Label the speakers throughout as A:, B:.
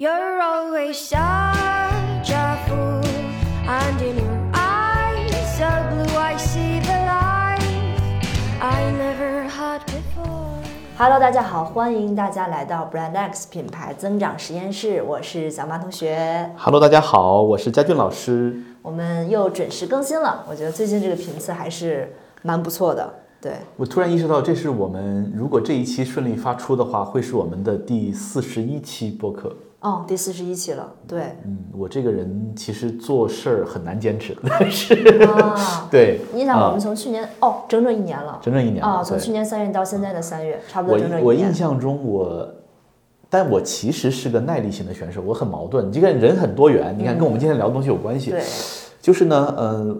A: You're always such a fool, and in your eyes of blue, I see the light I never had before.
B: Hello，大家好，欢迎大家来到 Brand X 品牌增长实验室，我是小马同学。
C: Hello，大家好，我是佳俊老师。
B: 我们又准时更新了，我觉得最近这个频次还是蛮不错的。对，
C: 我突然意识到，这是我们如果这一期顺利发出的话，会是我们的第四十一期播客。
B: 哦，第四十一期了，对，
C: 嗯，我这个人其实做事儿很难坚持，但是
B: 啊，
C: 对，
B: 你想我
C: 啊
B: 们从去年哦，整整一年了，
C: 整整一年了
B: 啊，从去年三月到现在的三月，差不多
C: 我
B: 整整一年。
C: 我印象中我，但我其实是个耐力型的选手，我很矛盾。你这个人很多元，你看跟我们今天聊的东西有关系。
B: 对，
C: 就是呢，呃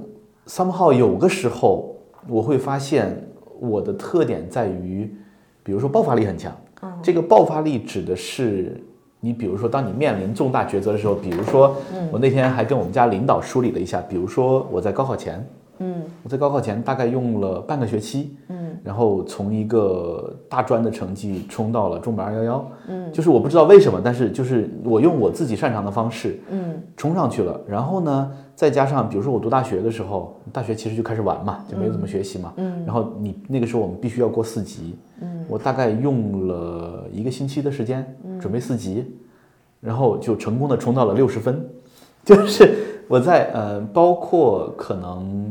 C: ，somehow 有个时候我会发现我的特点在于，比如说爆发力很强。嗯这个爆发力指的是你，比如说当你面临重大抉择的时候，比如说我那天还跟我们家领导梳理了一下，比如说我在高考前，
B: 嗯。
C: 我在高考前大概用了半个学期，
B: 嗯。
C: 然后从一个大专的成绩冲到了重本二幺幺，嗯，就是我不知道为什么，但是就是我用我自己擅长的方式，
B: 嗯。
C: 冲上去了。然后呢，再加上比如说我读大学的时候，大学其实就开始玩嘛，就没有怎么学习嘛。
B: 嗯。
C: 然后你那个时候我们必须要过四级，
B: 嗯。
C: 我大概用了一个星期的时间准备四级，然后就成功的冲到了六十分。就是我在呃，包括可能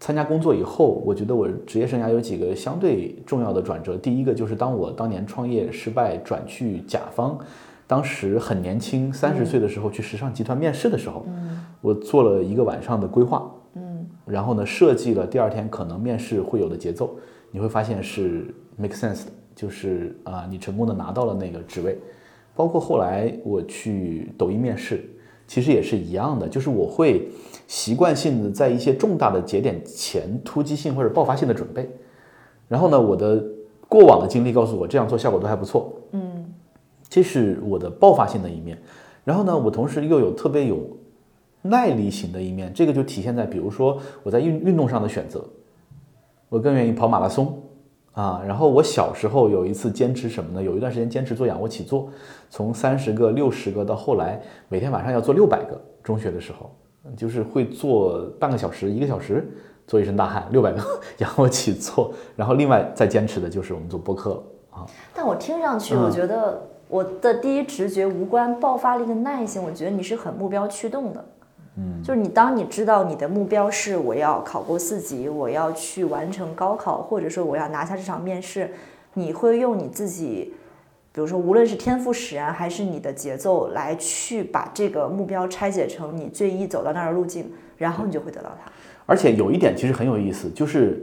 C: 参加工作以后，我觉得我职业生涯有几个相对重要的转折。第一个就是当我当年创业失败转去甲方，当时很年轻，三十岁的时候去时尚集团面试的时候，我做了一个晚上的规划，
B: 嗯。
C: 然后呢设计了第二天可能面试会有的节奏，你会发现是 make sense 的，就是啊、你成功的拿到了那个职位。包括后来我去抖音面试，其实也是一样的，就是我会习惯性的在一些重大的节点前突击性或者爆发性的准备。然后呢，我的过往的经历告诉我，这样做效果都还不错。
B: 嗯
C: 这是我的爆发性的一面。然后呢，我同时又有特别有耐力型的一面，这个就体现在比如说我在运运动上的选择，我更愿意跑马拉松啊。然后我小时候有一次坚持什么呢？有一段时间坚持做仰卧起坐，从三十个、六十个到后来每天晚上要做六百个。中学的时候，就是会做半个小时、一个小时，做一身大汗，六百个 仰卧起坐。然后另外再坚持的就是我们做播客啊。
B: 但我听上去，
C: 嗯
B: 我觉得我的第一直觉无关爆发力跟耐性，我觉得你是很目标驱动的。嗯，就是你当你知道你的目标是我要考过四级，我要去完成高考，或者说我要拿下这场面试，你会用你自己，比如说无论是天赋使然还是你的节奏来去把这个目标拆解成你最易走到那儿的路径，然后你就会得到它。
C: 而且有一点其实很有意思，就是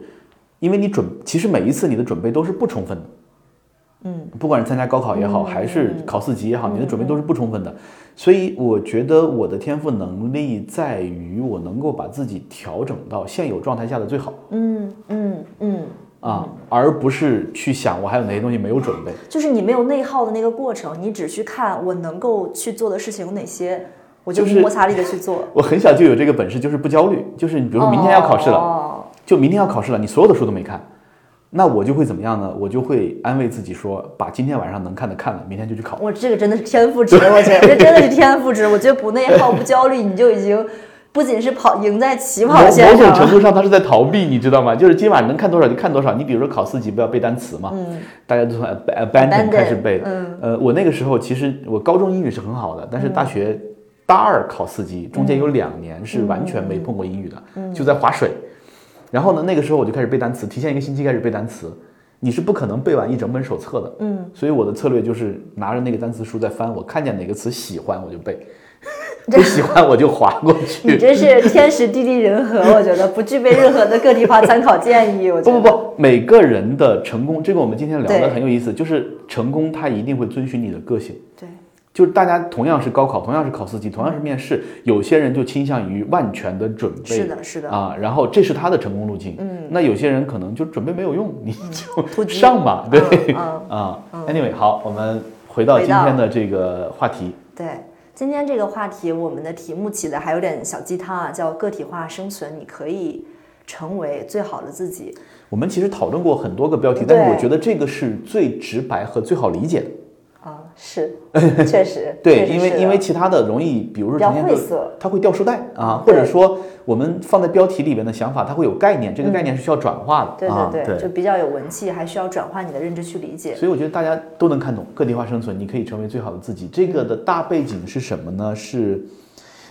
C: 因为你准，其实每一次你的准备都是不充分的。
B: 嗯，
C: 不管是参加高考也好，还是考四级也好，你的准备都是不充分的。所以我觉得我的天赋能力在于我能够把自己调整到现有状态下的最好
B: 嗯嗯嗯，
C: 啊，而不是去想我还有哪些东西没有准备。
B: 就是你没有内耗的那个过程，你只去看我能够去做的事情有哪些，我就
C: 就是
B: 摩擦力的去做。
C: 我很小就有这个本事，就是不焦虑。就是你比如说明天要考试了，
B: 哦
C: 就明天要考试了，你所有的书都没看，那我就会怎么样呢？我就会安慰自己说，把今天晚上能看的看了，明天就去考。
B: 我这个真的是天赋值，我觉得这真的是天赋值。我觉得不内耗、不焦虑，你就已经不仅是跑赢在起跑线
C: 某种。程度上，他是在逃避，你知道吗？就是今晚能看多少就看多少。你比如说考四级不要背单词嘛，
B: 嗯
C: 大家都从 ab- abandon
B: Abandon，
C: 开始背。
B: 嗯
C: 呃，我那个时候其实我高中英语是很好的，但是大学大二考四级，中间有两年是完全没碰过英语的，
B: 嗯
C: 就在划水。然后呢，那个时候我就开始背单词，提前一个星期开始背单词。你是不可能背完一整本手册的，
B: 嗯，
C: 所以我的策略就是拿着那个单词书在翻，我看见哪个词喜欢我就背，不喜欢我就划过去。
B: 你真是天时地利人和，我觉得不具备任何的个体化参考建议。我觉得
C: 不不不，每个人的成功，这个我们今天聊的很有意思，就是成功它一定会遵循你的个性。
B: 对，
C: 就是大家同样是高考，同样是考四级，同样是面试，有些人就倾向于万全的准备，
B: 是的，是的，
C: 啊，然后这是他的成功路径。
B: 嗯，
C: 那有些人可能就准备没有用，你就 上吧，对，
B: 嗯
C: 啊，anyway，好，我们回到今天的这个话题。
B: 对。今天这个话题，我们的题目起的还有点小鸡汤啊，叫个体化生存，你可以成为最好的自己。
C: 我们其实讨论过很多个标题，但是我觉得这个是最直白和最好理解的。
B: 啊，是，确实，
C: 对，因为因为其他的容易，比如说呈现就
B: 晦涩
C: 它会掉书袋啊，或者说我们放在标题里边的想法，它会有概念，这个概念是需要转化的、
B: 嗯对
C: 啊。
B: 对对，就比较有文气，还需要转化你的认知去理解。
C: 所以我觉得大家都能看懂个体化生存，你可以成为最好的自己。这个的大背景是什么呢？是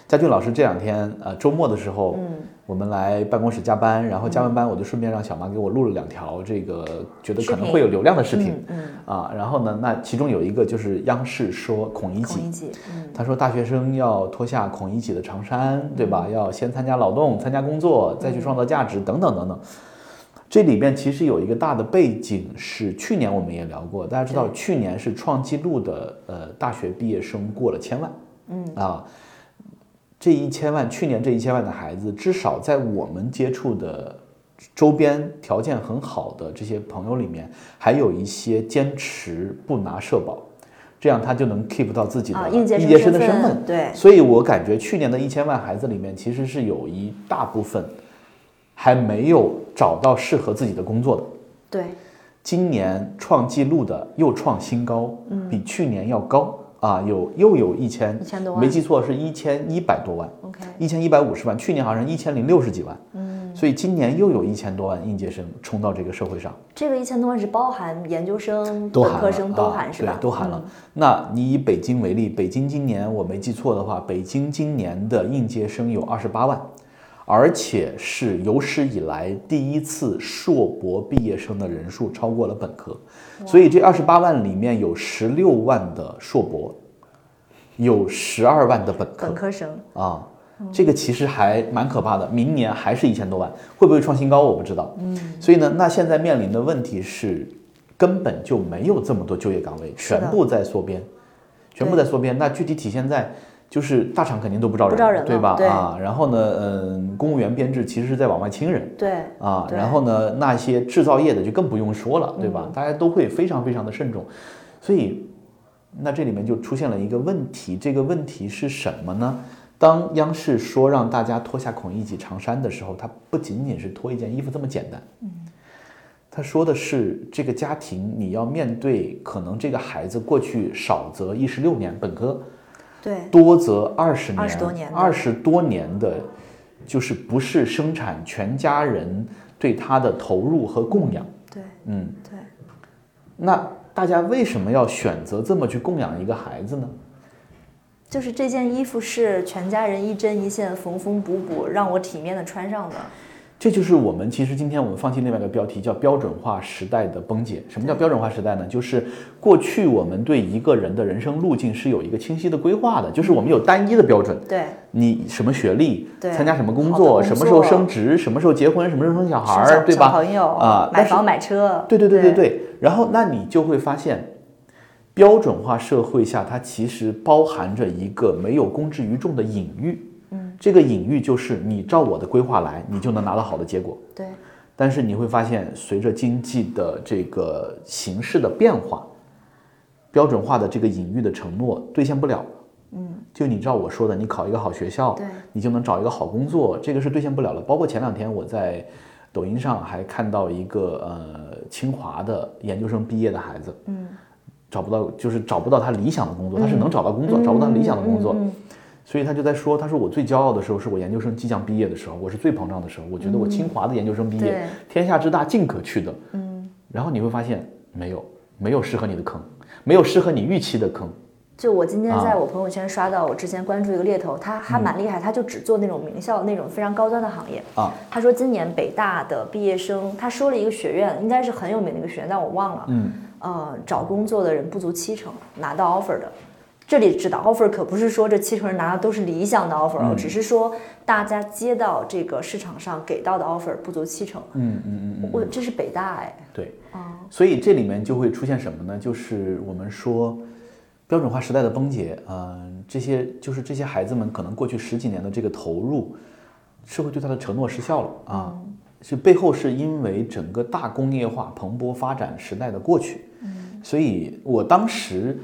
C: 佳俊老师这两天呃周末的时候，嗯，我们来办公室加班，然后加完班我就顺便让小马给我录了两条这个觉得可能会有流量的视频，
B: 嗯
C: 啊，然后呢，那其中有一个就是央视说孔乙己
B: 孔乙己，嗯，
C: 他说大学生要脱下孔乙己的长衫，对吧？要先参加劳动、参加工作，再去创造价值，等等等等。这里边其实有一个大的背景是，去年我们也聊过，大家知道去年是创纪录的，呃，大学毕业生过了千万，嗯。啊，这一千万，去年这一千万的孩子，至少在我们接触的周边条件很好的这些朋友里面，还有一些坚持不拿社保，这样他就能 keep 到自己的
B: 啊，应届
C: 生的
B: 身
C: 身份。
B: 对，
C: 所以我感觉去年的一千万孩子里面，其实是有一大部分还没有找到适合自己的工作的。
B: 对，
C: 今年创纪录的又创新高，比去年要高啊，有又有一千
B: 1000多万
C: 没记错是一千一百多万
B: ，OK，
C: 一千一百五十万，去年好像一千零六十几万，嗯，所以今年又有一千多万应届生冲到这个社会上。
B: 这个一千多万是包含研究生、本科生都
C: 啊
B: 含是吧？
C: 对，都含了。
B: 嗯
C: 那你以北京为例，北京今年我没记错的话，北京今年的应届生有二十八万，而且是有史以来第一次硕博毕业生的人数超过了本科，所以这二十八万里面有十六万的硕博，有十二万的本科
B: 本科生，
C: 啊。这个其实还蛮可怕的，明年还是一千多万，会不会创新高我不知道。嗯，所以呢，那现在面临的问题是，根本就没有这么多就业岗位，全部在缩编，全部在缩编。那具体体现在就是大厂肯定都不招人，
B: 不招人
C: 对吧？
B: 对
C: 啊，然后呢，嗯，公务员编制其实是在往外清人。
B: 对，
C: 啊，
B: 对
C: 然后呢，那些制造业的就更不用说了，对吧？
B: 嗯
C: 大家都会非常非常的慎重，所以那这里面就出现了一个问题，这个问题是什么呢？当央视说让大家脱下孔乙己长衫的时候，它不仅仅是脱一件衣服这么简单，嗯，他说的是这个家庭你要面对可能这个孩子过去少则一十六年本科，
B: 对，
C: 多则二十年、
B: 二十多年
C: 二十多年的，就是不是生产全家人对他的投入和供养。
B: 对，
C: 嗯，
B: 对，
C: 那大家为什么要选择这么去供养一个孩子呢？
B: 就是这件衣服是全家人一针一线、缝缝补补，让我体面的穿上的。
C: 这就是我们其实今天我们放弃另外一个标题，叫标准化时代的崩解。什么叫标准化时代呢？就是过去我们对一个人的人生路径是有一个清晰的规划的，就是我们有单一的标准。
B: 对，
C: 你什么学历，
B: 对
C: 参加什么工作，什么时候升职，什么时候结婚，什么时候生小孩儿，对吧？
B: 小朋友买
C: 啊买
B: 房买车，
C: 对对对对对。然后那你就会发现，标准化社会下，它其实包含着一个没有公之于众的隐喻。嗯，这个隐喻就是你照我的规划来，你就能拿到好的结果。
B: 对
C: 但是你会发现，随着经济的这个形势的变化，标准化的这个隐喻的承诺兑现不了。嗯，就你照我说的，你考一个好学校，
B: 对
C: 你就能找一个好工作，这个是兑现不了了。包括前两天我在抖音上还看到一个呃清华的研究生毕业的孩子，嗯，找不到就是找不到他理想的工作，他是能找到工作，找不到理想的工作。所以他就在说，他说我最骄傲的时候是我研究生即将毕业的时候，我是最膨胀的时候，我觉得我清华的研究生毕业，
B: 对
C: 天下之大尽可去的。嗯，然后你会发现没有，没有适合你的坑，没有适合你预期的坑。
B: 就我今天在
C: 啊
B: 我朋友圈刷到，我之前关注一个猎头，他还蛮厉害，他就只做那种名校那种非常高端的行业。
C: 啊，
B: 他说今年北大的毕业生，他说了一个学院，应该是很有名的一个学院，但我忘了。
C: 嗯，
B: 呃，找工作的人不足七成拿到 offer 的。这里指的 offer 可不是说这七成人拿的都是理想的 offer 只是说大家接到这个市场上给到的 offer 不足七成。
C: 嗯嗯嗯嗯，
B: 我这是北大哎，
C: 对。所以这里面就会出现什么呢？就是我们说标准化时代的崩解，嗯、这些就是这些孩子们可能过去十几年的这个投入，社会对他的承诺失效了啊。是背后是因为整个大工业化蓬勃发展时代的过去，所以我当时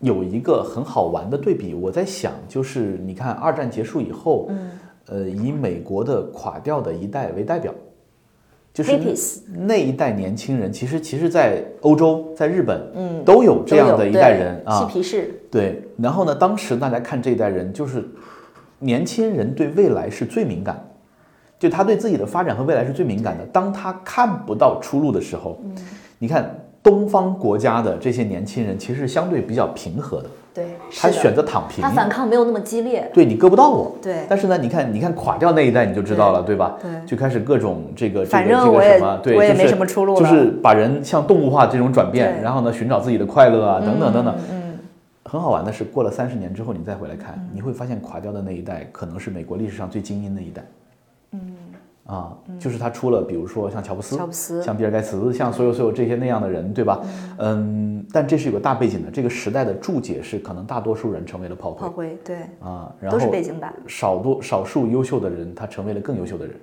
C: 有一个很好玩的对比，我在想，就是你看二战结束以后，呃，以美国的垮掉的一代为代表，就是那一代年轻人，其实其实，在欧洲、在日本，嗯，都有这样的一代人
B: 啊。嬉
C: 啊。
B: 皮士，
C: 对，然后呢，当时大家看这一代人，就是年轻人对未来是最敏感的，就他对自己的发展和未来是最敏感的。当他看不到出路的时候，你看东方国家的这些年轻人其实相对比较平和的，
B: 对，
C: 他选择躺平。
B: 他，反抗没有那么激烈，
C: 对你割不到我。
B: 对。
C: 但是呢，你看，你看垮掉那一代你就知道了，对。吧？
B: 对。
C: 就开始各种这个这个这个什么，对，就是
B: 我也没什么出路了。
C: 就是把人像动物化这种转变，然后呢，寻找自己的快乐啊，等等等等。
B: 嗯，
C: 很好玩的是，过了三十年之后，你再回来看，你会发现垮掉的那一代可能是美国历史上最精英的一代。嗯，啊，就是他出了，比如说像乔布斯、
B: 乔布斯
C: 像比尔盖茨、像所有所有这些那样的人，对吧？嗯，但这是有个大背景的，这个时代的注解是，可能大多数人成为了炮
B: 炮
C: 灰
B: 灰对，
C: 啊，然后
B: 都是
C: 后
B: 背景板，
C: 少多少数优秀的人，他成为了更优秀的人。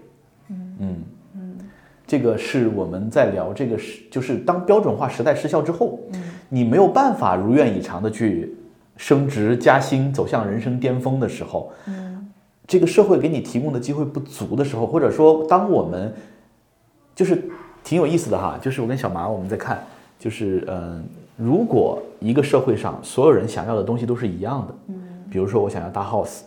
C: 嗯。嗯这个是我们在聊这个是，就是当标准化时代失效之后，你没有办法如愿以偿的去升职加薪，走向人生巅峰的时候，这个社会给你提供的机会不足的时候，或者说当我们就是挺有意思的哈，就是我跟小麻我们在看，就是嗯、如果一个社会上所有人想要的东西都是一样的，比如说我想要大 house，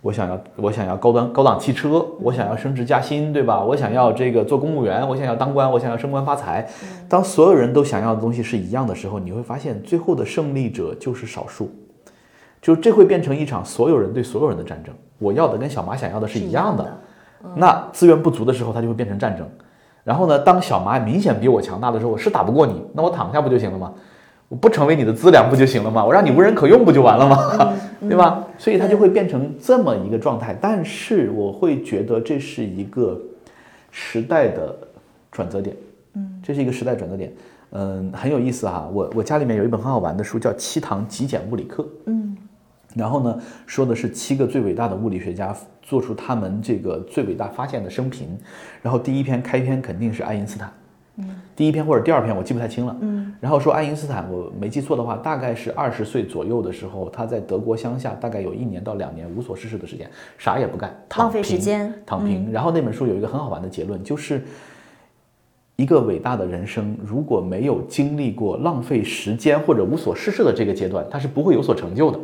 C: 我想要我想要高端高档汽车，我想要升职加薪，对吧？我想要这个做公务员，我想要当官，我想要升官发财。当所有人都想要的东西是一样的时候，你会发现最后的胜利者就是少数，就这会变成一场所有人对所有人的战争。我要的跟小马想要的是一样的，那资源不足的时候，它就会变成战争。然后呢，当小马明显比我强大的时候，我是打不过你，那我躺下不就行了吗？我不成为你的资粮不就行了吗？我让你无人可用不就完了吗？对吧？所以它就会变成这么一个状态。但是我会觉得这是一个时代的转折点，嗯，这是一个时代转折点，嗯，很有意思哈。我我家里面有一本很好玩的书，叫《七堂极简物理课》，嗯，然后呢，说的是七个最伟大的物理学家做出他们这个最伟大发现的生平，然后第一篇开篇肯定是爱因斯坦。第一篇或者第二篇我记不太清了，嗯，然后说爱因斯坦，我没记错的话，大概是二十岁左右的时候，他在德国乡下，大概有一年到两年无所事事的时间，啥也不干，躺
B: 浪费时间
C: 躺平。然后那本书有一个很好玩的结论，就是一个伟大的人生如果没有经历过浪费时间或者无所事事的这个阶段，他是不会有所成就的。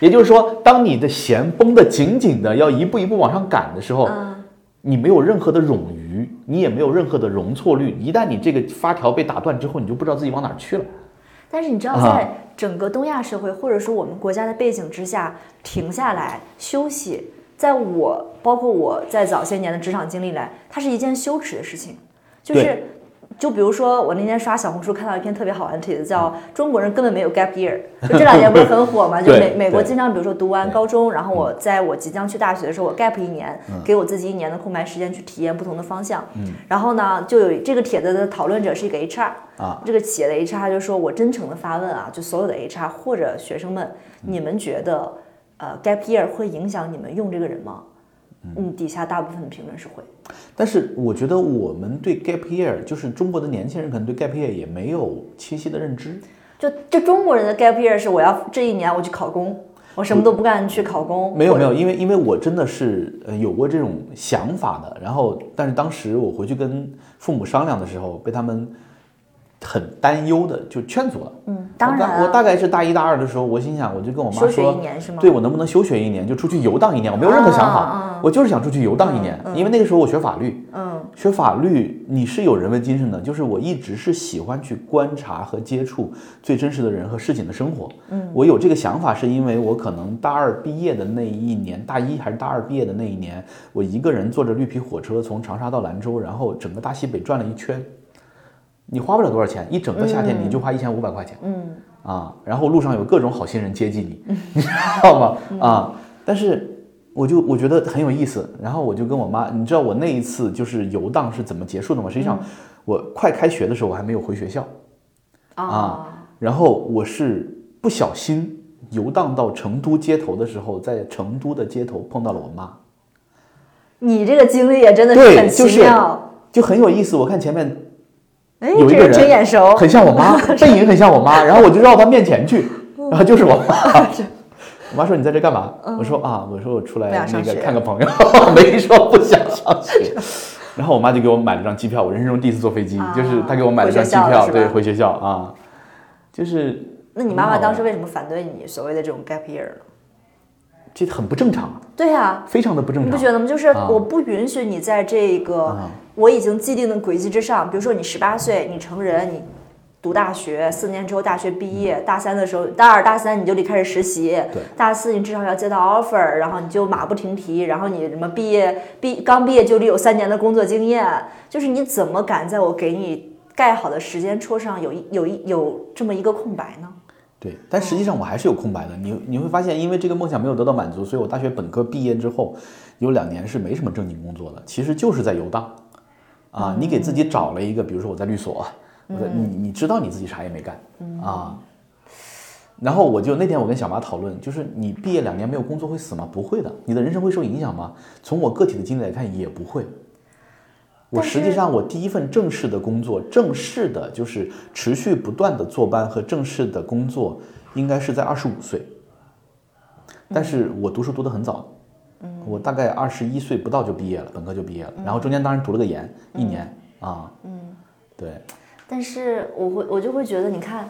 C: 也就是说，当你的弦绷得紧紧的，要一步一步往上赶的时候，
B: 嗯
C: 你没有任何的冗余，你也没有任何的容错率。一旦你这个发条被打断之后，你就不知道自己往哪儿去了。
B: 但是你知道，
C: 啊
B: 在整个东亚社会，或者说我们国家的背景之下，停下来休息，在我包括我在早些年的职场经历来，它是一件羞耻的事情。就是
C: 对，
B: 就比如说我那天刷小红书看到一篇特别好玩的帖子，叫“中国人根本没有 gap year”，就这 两年不是很火嘛？就美美国经常，比如说读完高中，然后我在我即将去大学的时候，我 gap 一年，给我自己一年的空白时间去体验不同的方向。然后呢，就有这个帖子的讨论者是一个 HR。
C: 啊，
B: 这个企业的 HR 就说：“我真诚的发问啊，就所有的 HR 或者学生们，你们觉得呃 gap year 会影响你们用这个人吗？”嗯，底下大部分的评论是会。
C: 但是我觉得我们对 gap year，就是中国的年轻人可能对 gap year 也没有清晰的认知。
B: 就就中国人的 gap year 是我要这一年我去考公，我什么都不干去考公。
C: 没有没有，因为因为我真的是呃有过这种想法的，然后但是当时我回去跟父母商量的时候，被他们很担忧的就劝阻了。
B: 嗯，当然
C: 我大我
B: 啊，
C: 大概是大一大二的时候，我心想，我就跟我妈
B: 休学
C: 说，
B: 一年是吗？
C: 对我能不能休学一年，就出去游荡一年？我没有任何想法，我就是想出去游荡一年，因为那个时候我学法律，
B: 嗯
C: 学法律你是有人文精神的，就是我一直是喜欢去观察和接触最真实的人和事情的生活。嗯，我有这个想法，是因为我可能大二毕业的那一年，大一还是大二毕业的那一年，我一个人坐着绿皮火车从长沙到兰州，然后整个大西北转了一圈。你花不了多少钱，一整个夏天你就花一千五百块钱。
B: 嗯
C: 啊，然后路上有各种好心人接济你，你知道吗？啊，但是我就我觉得很有意思，然后我就跟我妈，你知道我那一次就是游荡是怎么结束的吗？实际上，我快开学的时候我还没有回学校，
B: 啊，
C: 然后我是不小心游荡到成都街头的时候，在成都的街头碰到了我妈，
B: 你这个经历也真的是很
C: 就是
B: 奇妙。
C: 就很有意思。我看前面
B: 哎，
C: 有一个
B: 人真眼熟。
C: 很像我妈，背影很像我妈，然后我就绕到面前去，然后就是我妈。我妈说你在这干嘛？我说啊，我说我出来那个看个朋友，没说不想上学。然后我妈就给我买了张机票，我人生中第一次坐飞机，
B: 啊
C: 就是她给我买了张机票，对，回学校啊，就是
B: 那你妈妈当时为什么反对你所谓的这种 gap year 呢？
C: 这很不正常，
B: 对呀、
C: 非常的不正常。
B: 你不觉得吗？就是
C: 啊。
B: 我不允许你在这个
C: 啊。
B: 我已经既定的轨迹之上，比如说你十八岁，你成人，你读大学，四年之后大学毕业，大三的时候，大二大三你就得开始实习，
C: 对。
B: 大四你至少要接到 offer，然后你就马不停蹄，然后你什么毕业毕刚毕业就得有三年的工作经验，就是你怎么敢在我给你盖好的时间戳上有一有一有这么一个空白呢？
C: 对，但实际上我还是有空白的。你你会发现，因为这个梦想没有得到满足，所以我大学本科毕业之后，有两年是没什么正经工作的，其实就是在游荡。啊，你给自己找了一个，比如说我在律所，我在你你知道你自己啥也没干啊。然后我就那天我跟小马讨论，就是你毕业两年没有工作会死吗？不会的，你的人生会受影响吗？从我个体的经历来看，也不会。我实际上，我第一份正式的工作，正式的就是持续不断的坐班和正式的工作，应该是在二十五岁。但是我读书读得很早，嗯。我大概二十一岁不到就毕业了，本科就毕业了，然后中间当然读了个研，一年啊，嗯，对，
B: 但是我会我就会觉得，你看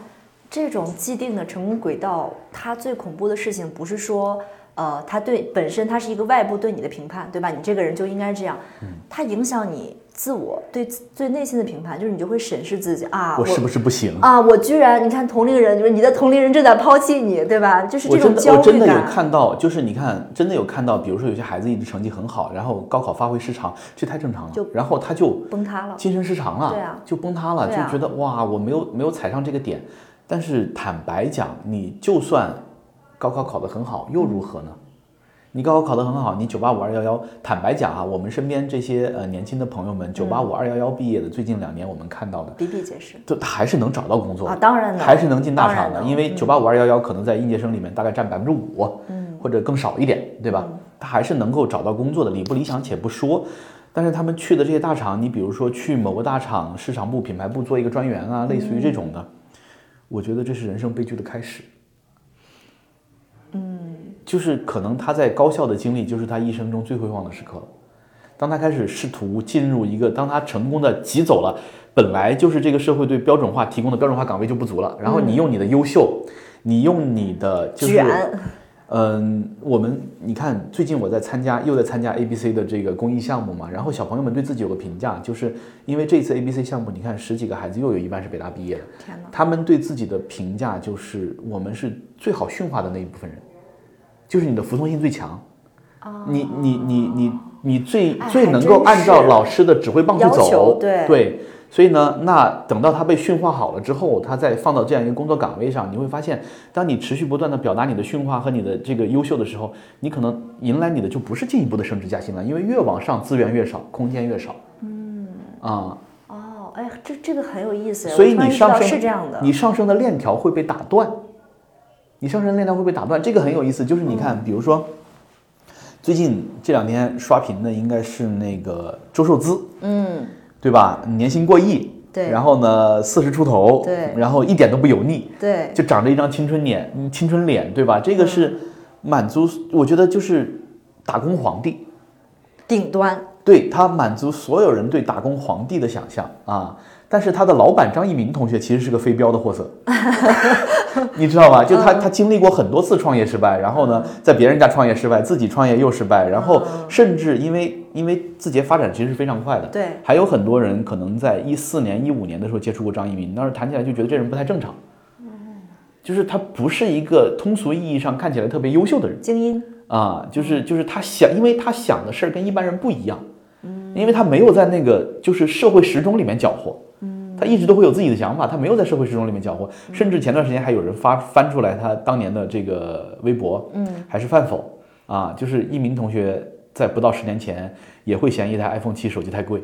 B: 这种既定的成功轨道，它最恐怖的事情不是说，呃，它对本身它是一个外部对你的评判，对吧？你这个人就应该这样，它影响你自我对自最内心的评判，就是你就会审视自己啊，
C: 我是不是不行？
B: 啊，我居然你看同龄人，就是你的同龄人正在抛弃你，对吧？就是这种焦虑
C: 我真的有。看到，就是你看，真的有看到，比如说有些孩子一直成绩很好，然后高考发挥失常，这太正常了
B: 就，
C: 然后他就
B: 崩塌了
C: 精神失常了，
B: 对啊
C: 就崩塌了，
B: 啊
C: 就觉得哇，我没有没有踩上这个点。但是坦白讲，你就算高考考得很好，又如何呢？你高考考得很好，你九八五二幺幺，坦白讲啊，我们身边这些呃年轻的朋友们，九八五二幺幺毕业的，最近两年我们看到的，
B: 比比皆是。
C: 都他还是能找到工作的
B: 啊，当然了，
C: 还是能进大厂的，因为九八五二幺幺可能在应届生里面大概占百分之五，嗯，或者更少一点，对吧？他还是能够找到工作的，理不理想且不说。但是他们去的这些大厂，你比如说去某个大厂市场部、品牌部做一个专员啊，类似于这种的，我觉得这是人生悲剧的开始。嗯，就是可能他在高校的经历，就是他一生中最辉煌的时刻了。当他开始试图进入一个，当他成功的挤走了本来就是这个社会对标准化提供的标准化岗位就不足了，然后你用你的优秀，你用你的就是，嗯，我们你看，最近我在参加，又在参加 ABC 的这个公益项目嘛，然后小朋友们对自己有个评价，就是因为这次 ABC 项目，你看十几个孩子又有一半是北大毕业的！他们对自己的评价就是我们是最好驯化的那一部分人，就是你的服从性最强，你你你你你最最能够按照老师的指挥棒去走，
B: 对。
C: 对，所以呢，那等到他被驯化好了之后，他再放到这样一个工作岗位上，你会发现，当你持续不断的表达你的驯化和你的这个优秀的时候，你可能迎来你的就不是进一步的升职加薪了，因为越往上资源越少，空间越少，嗯。啊。
B: 哦，哎，这这个很有意思，
C: 所以你上升
B: 是这样的，
C: 你上升的链条会被打断，你上升的链条会被打断，这个很有意思。就是你
B: 嗯
C: 看，比如说最近这两天刷屏的应该是那个周受资，
B: 嗯，
C: 对吧？年薪过亿，
B: 对
C: 然后呢四十出头，
B: 对
C: 然后一点都不油腻，
B: 对，
C: 就长着一张青春脸，嗯青春脸，对吧？这个是
B: 嗯
C: 满足，我觉得就是打工皇帝。
B: 顶端，
C: 对他满足所有人对打工皇帝的想象啊，但是他的老板张一鸣同学其实是个非标的货色，你知道吧？就他他经历过很多次创业失败，然后呢，在别人家创业失败，自己创业又失败，然后甚至因为因为字节发展其实是非常快的，
B: 对。
C: 还有很多人可能在一四年一五年的时候接触过张一鸣，当时谈起来就觉得这人不太正常，就是他不是一个通俗意义上看起来特别优秀的人。
B: 精英，
C: 啊，就是就是他想，因为他想的事儿跟一般人不一样，因为他没有在那个就是社会时钟里面搅和，他一直都会有自己的想法，他没有在社会时钟里面搅和，甚至前段时间还有人发翻出来他当年的这个微博，嗯，还是饭否啊，就是一鸣同学在不到十年前也会嫌一台 iPhone 七手机太贵，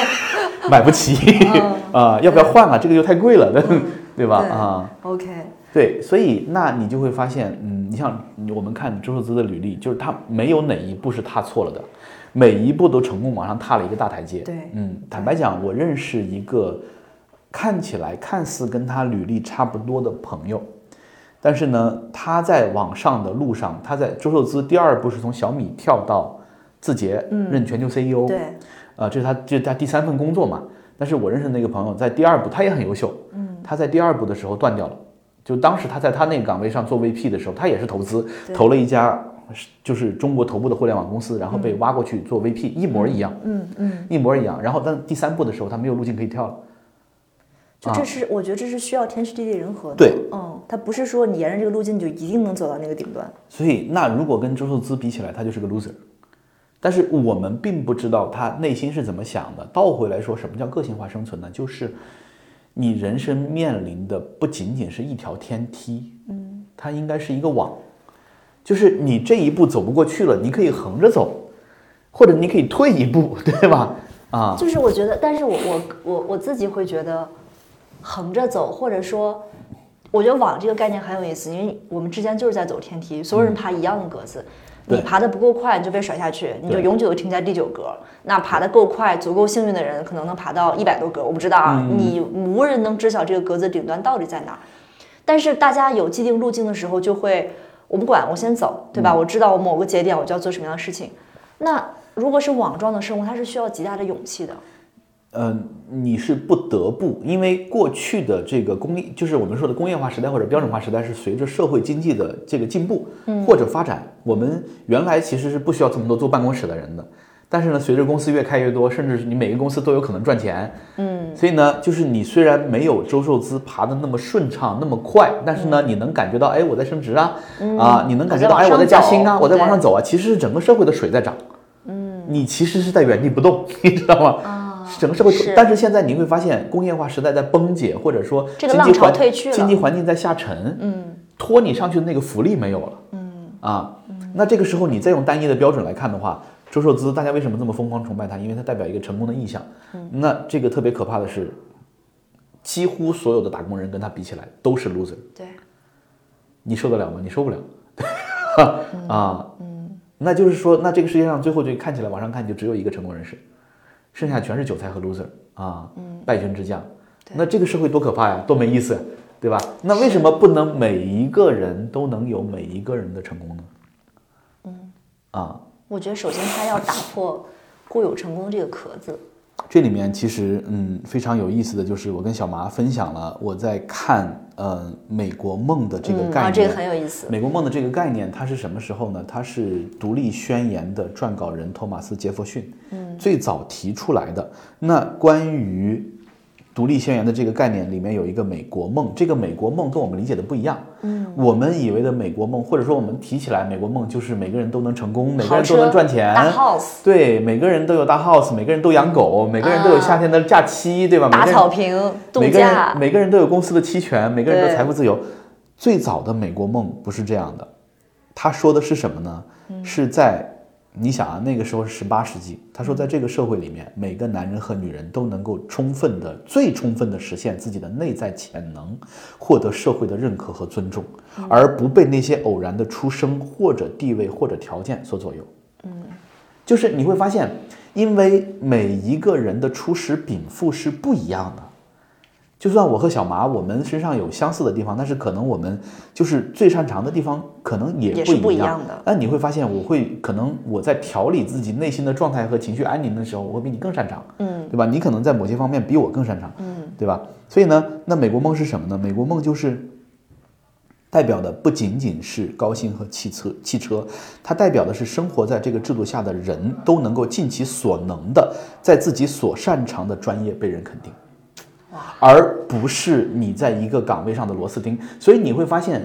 C: 买不起 啊，要不要换啊？这个又太贵了，对吧？啊。
B: ，OK，
C: 对，所以那你就会发现，嗯，你像我们看周受资的履历，就是他没有哪一步是踏错了的，每一步都成功往上踏了一个大台阶。
B: 对
C: 嗯，坦白讲，我认识一个看起来看似跟他履历差不多的朋友，但是呢，他在往上的路上，他在周受资第二步是从小米跳到字节，嗯任全球 CEO，
B: 对，
C: 呃，这是他这是他第三份工作嘛。但是我认识的那个朋友在第二步，他也很优秀，嗯，他在第二步的时候断掉了。就当时他在他那个岗位上做 VP 的时候，他也是投资，投了一家就是中国头部的互联网公司，然后被挖过去做 VP，一模一样，
B: 嗯嗯，
C: 一模一样。然后但第三步的时候，他没有路径可以跳了。
B: 就这是、我觉得这是需要天时地利人和的。
C: 啊对，
B: 嗯，它不是说你沿着这个路径就一定能走到那个顶端。
C: 所以，那如果跟周受资比起来，他就是个 loser。但是我们并不知道他内心是怎么想的。倒回来说，什么叫个性化生存呢？就是你人生面临的不仅仅是一条天梯，嗯，它应该是一个网，就是你这一步走不过去了，你可以横着走，或者你可以退一步，对吧？啊，
B: 就是我觉得，但是我我我我自己会觉得，横着走，或者说，我觉得网这个概念很有意思，因为我们之间就是在走天梯，所有人爬一样的格子。你爬得不够快，你就被甩下去，你就永久的停在第九格。那爬得够快、足够幸运的人，可能能爬到一百多格，我不知道啊。
C: 嗯
B: 你无人能知晓这个格子顶端到底在哪儿。但是大家有既定路径的时候，就会我不管，我先走，对
C: 嗯
B: 吧？我知道我某个节点我就要做什么样的事情。那如果是网状的生活，它是需要极大的勇气的。
C: 嗯，你是不得不，因为过去的这个工业，就是我们说的工业化时代或者标准化时代，是随着社会经济的这个进步或者发展，我们原来其实是不需要这么多坐办公室的人的。但是呢，随着公司越开越多，甚至是你每个公司都有可能赚钱，嗯，所以呢，就是你虽然没有周受资爬得那么顺畅、那么快，但是呢，你能感觉到，哎，我在升职啊，啊，你能感觉到，哎，我在加薪啊，我在往上走啊，其实是整个社会的水在涨，嗯，你其实是在原地不动，你知道吗？
B: 啊
C: 整个社会
B: 是，
C: 但是现在你会发现，工业化时代在崩解，或者说经济环境在下沉，嗯，拖你上去的那个福利没有了，嗯。啊，那这个时候你再用单一的标准来看的话，周受资大家为什么这么疯狂崇拜他？因为他代表一个成功的意象。那这个特别可怕的是，几乎所有的打工人跟他比起来都是 loser，
B: 对，
C: 你受得了吗？你受不了，啊，那就是说，那这个世界上最后就看起来往上看就只有一个成功人士，剩下全是韭菜和 loser 啊，败军之将。那这个社会多可怕呀，多没意思，对吧？那为什么不能每一个人都能有每一个人的成功呢？嗯，啊，
B: 我觉得首先他要打破固有成功这个壳子。
C: 这里面其实嗯非常有意思的就是，我跟小麻分享了我在看呃美国梦的这个
B: 嗯啊，
C: 概念，
B: 这个很有意思。
C: 美国梦的这个概念，它是什么时候呢？它是《独立宣言》的撰稿人托马斯·杰弗逊，嗯，最早提出来的。那关于《独立宣言》的这个概念里面有一个美国梦，这个美国梦跟我们理解的不一样。嗯，我们以为的美国梦，或者说我们提起来美国梦，就是每个人都能成功，每个人都能赚钱，
B: 大 house
C: 对，每个人都有大 house，每个人都养狗，每个人都有夏天的假期，对吧？每
B: 打
C: 个人
B: 草坪、度
C: 每个人
B: 假，
C: 每个人都有公司的期权，每个人都财富自由。最早的美国梦不是这样的，他说的是什么呢？
B: 嗯
C: 是在你想啊，那个时候是十八世纪，他说在这个社会里面，每个男人和女人都能够充分的、最充分的实现自己的内在潜能，获得社会的认可和尊重，
B: 嗯
C: 而不被那些偶然的出生或者地位或者条件所左右。嗯就是你会发现，因为每一个人的初始禀赋是不一样的。就算我和小麻，我们身上有相似的地方，但是可能我们就是最擅长的地方，可能也
B: 不
C: 一
B: 一样的
C: 但你会发现，我会可能我在调理自己内心的状态和情绪安宁的时候，我会比你更擅长，
B: 嗯，
C: 对吧？你可能在某些方面比我更擅长，嗯，对吧？所以呢，那美国梦是什么呢？美国梦就是代表的不仅仅是高薪和汽车，汽车，它代表的是生活在这个制度下的人都能够尽其所能的，在自己所擅长的专业被人肯定，而不是你在一个岗位上的螺丝钉。所以你会发现，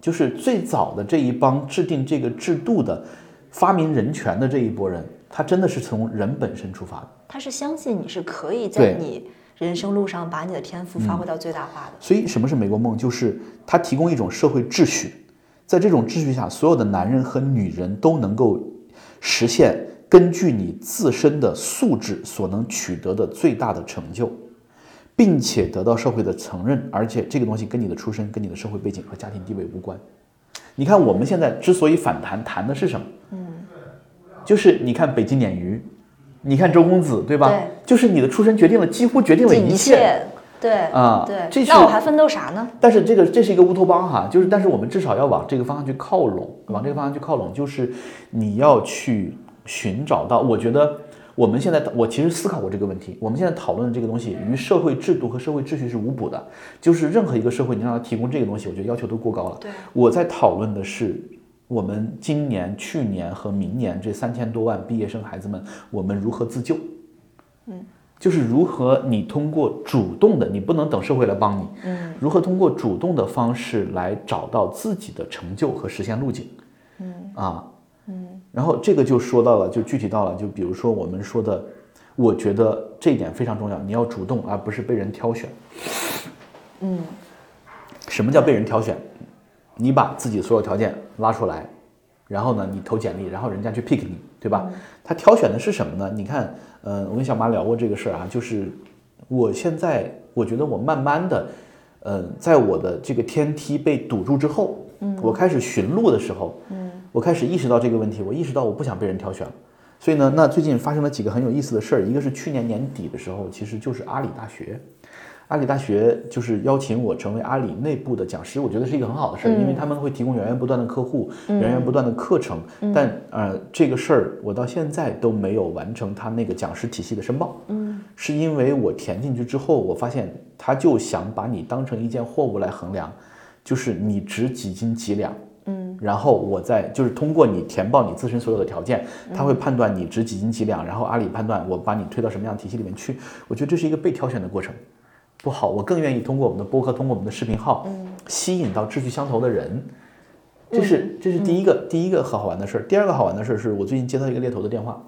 C: 就是最早的这一帮制定这个制度的、发明人权的这一波人，他真的是从人本身出发的。
B: 他是相信你是可以在你人生路上把你的天赋发挥到最大化的。
C: 所以，什么是美国梦？就是它提供一种社会秩序，在这种秩序下，所有的男人和女人都能够实现根据你自身的素质所能取得的最大的成就，并且得到社会的承认，而且这个东西跟你的出身、跟你的社会背景和家庭地位无关。你看，我们现在之所以反弹，谈的是什么？嗯，就是你看北京鲶鱼，你看周公子，对吧？
B: 对
C: 就是你的出身决定了，几乎决定了
B: 一
C: 切。
B: 切，对
C: 啊
B: 对，
C: 这是
B: 那我还奋斗啥呢？
C: 但是这个这是一个乌托邦哈，就是但是我们至少要往这个方向去靠拢，往这个方向去靠拢，就是你要去寻找到，我觉得我们现在我其实思考过这个问题，我们现在讨论的这个东西与社会制度和社会秩序是无补的，就是任何一个社会你让他提供这个东西，我觉得要求都过高了。
B: 对，
C: 我在讨论的是我们今年、去年和明年这三千多万毕业生孩子们，我们如何自救？嗯，就是如何你通过主动的，你不能等社会来帮你，嗯，如何通过主动的方式来找到自己的成就和实现路径，嗯啊，嗯，然后这个就说到了，就具体到了，就比如说我们说的，我觉得这一点非常重要，你要主动，而不是被人挑选。嗯，什么叫被人挑选？你把自己所有条件拉出来，然后呢，你投简历，然后人家去 pick 你，对吧？他挑选的是什么呢？你看，呃，我跟小马聊过这个事儿啊，就是我现在我觉得我慢慢的，呃，在我的这个天梯被堵住之后，嗯，我开始寻路的时候，嗯，我开始意识到这个问题，我意识到我不想被人挑选了。所以呢，那最近发生了几个很有意思的事儿，一个是去年年底的时候，其实就是阿里大学。阿里大学就是邀请我成为阿里内部的讲师，我觉得是一个很好的事儿，因为他们会提供源源不断的客户、源源不断的课程。但呃，这个事儿我到现在都没有完成他那个讲师体系的申报，嗯，是因为我填进去之后，我发现他就想把你当成一件货物来衡量，就是你值几斤几两，嗯，然后我再就是通过你填报你自身所有的条件，他会判断你值几斤几两，然后阿里判断我把你推到什么样的体系里面去。我觉得这是一个被挑选的过程。不好，我更愿意通过我们的播客，通过我们的视频号，吸引到志趣相投的人。这是这是第一个第一个很好玩的事儿。第二个好玩的事儿是我最近接到一个猎头的电话，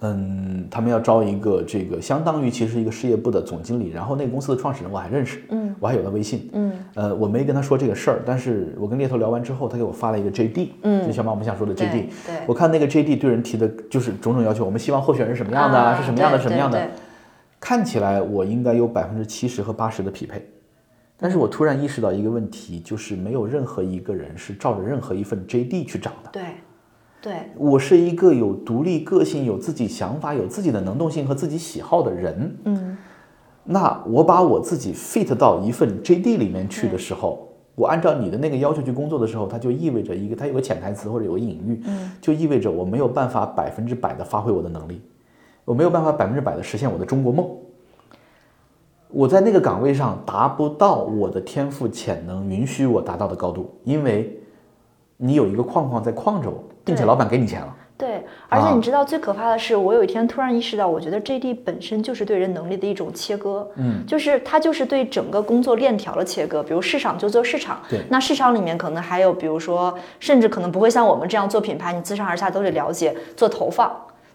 C: 嗯，他们要招一个这个相当于其实一个事业部的总经理，然后那个公司的创始人我还认识，嗯，我还有他微信，嗯，呃，我没跟他说这个事儿，但是我跟猎头聊完之后，他给我发了一个 JD，嗯，就小马我们想说的 JD，
B: 对，
C: 我看那个 JD 对人提的就是种种要求，我们希望候选人什么样的，是什么样的，什么样的。看起来我应该有百分之七十和八十的匹配，但是我突然意识到一个问题，就是没有任何一个人是照着任何一份 JD 去找的。
B: 对，对，
C: 我是一个有独立个性、有自己想法、有自己的能动性和自己喜好的人。嗯，那我把我自己 fit 到一份 JD 里面去的时候，我按照你的那个要求去工作的时候，它就意味着一个，它有个潜台词或者有个隐喻，就意味着我没有办法百分之百的发挥我的能力。我没有办法百分之百的实现我的中国梦。我在那个岗位上达不到我的天赋潜能允许我达到的高度，因为你有一个框框在框着我，并且老板给你钱了。
B: 对，而且你知道最可怕的是，我有一天突然意识到，我觉得 JD 本身就是对人能力的一种切割。嗯，就是它就是对整个工作链条的切割。比如市场就做市场，
C: 对，
B: 那市场里面可能还有，比如说，甚至可能不会像我们这样做品牌，你自上而下都得了解做投放。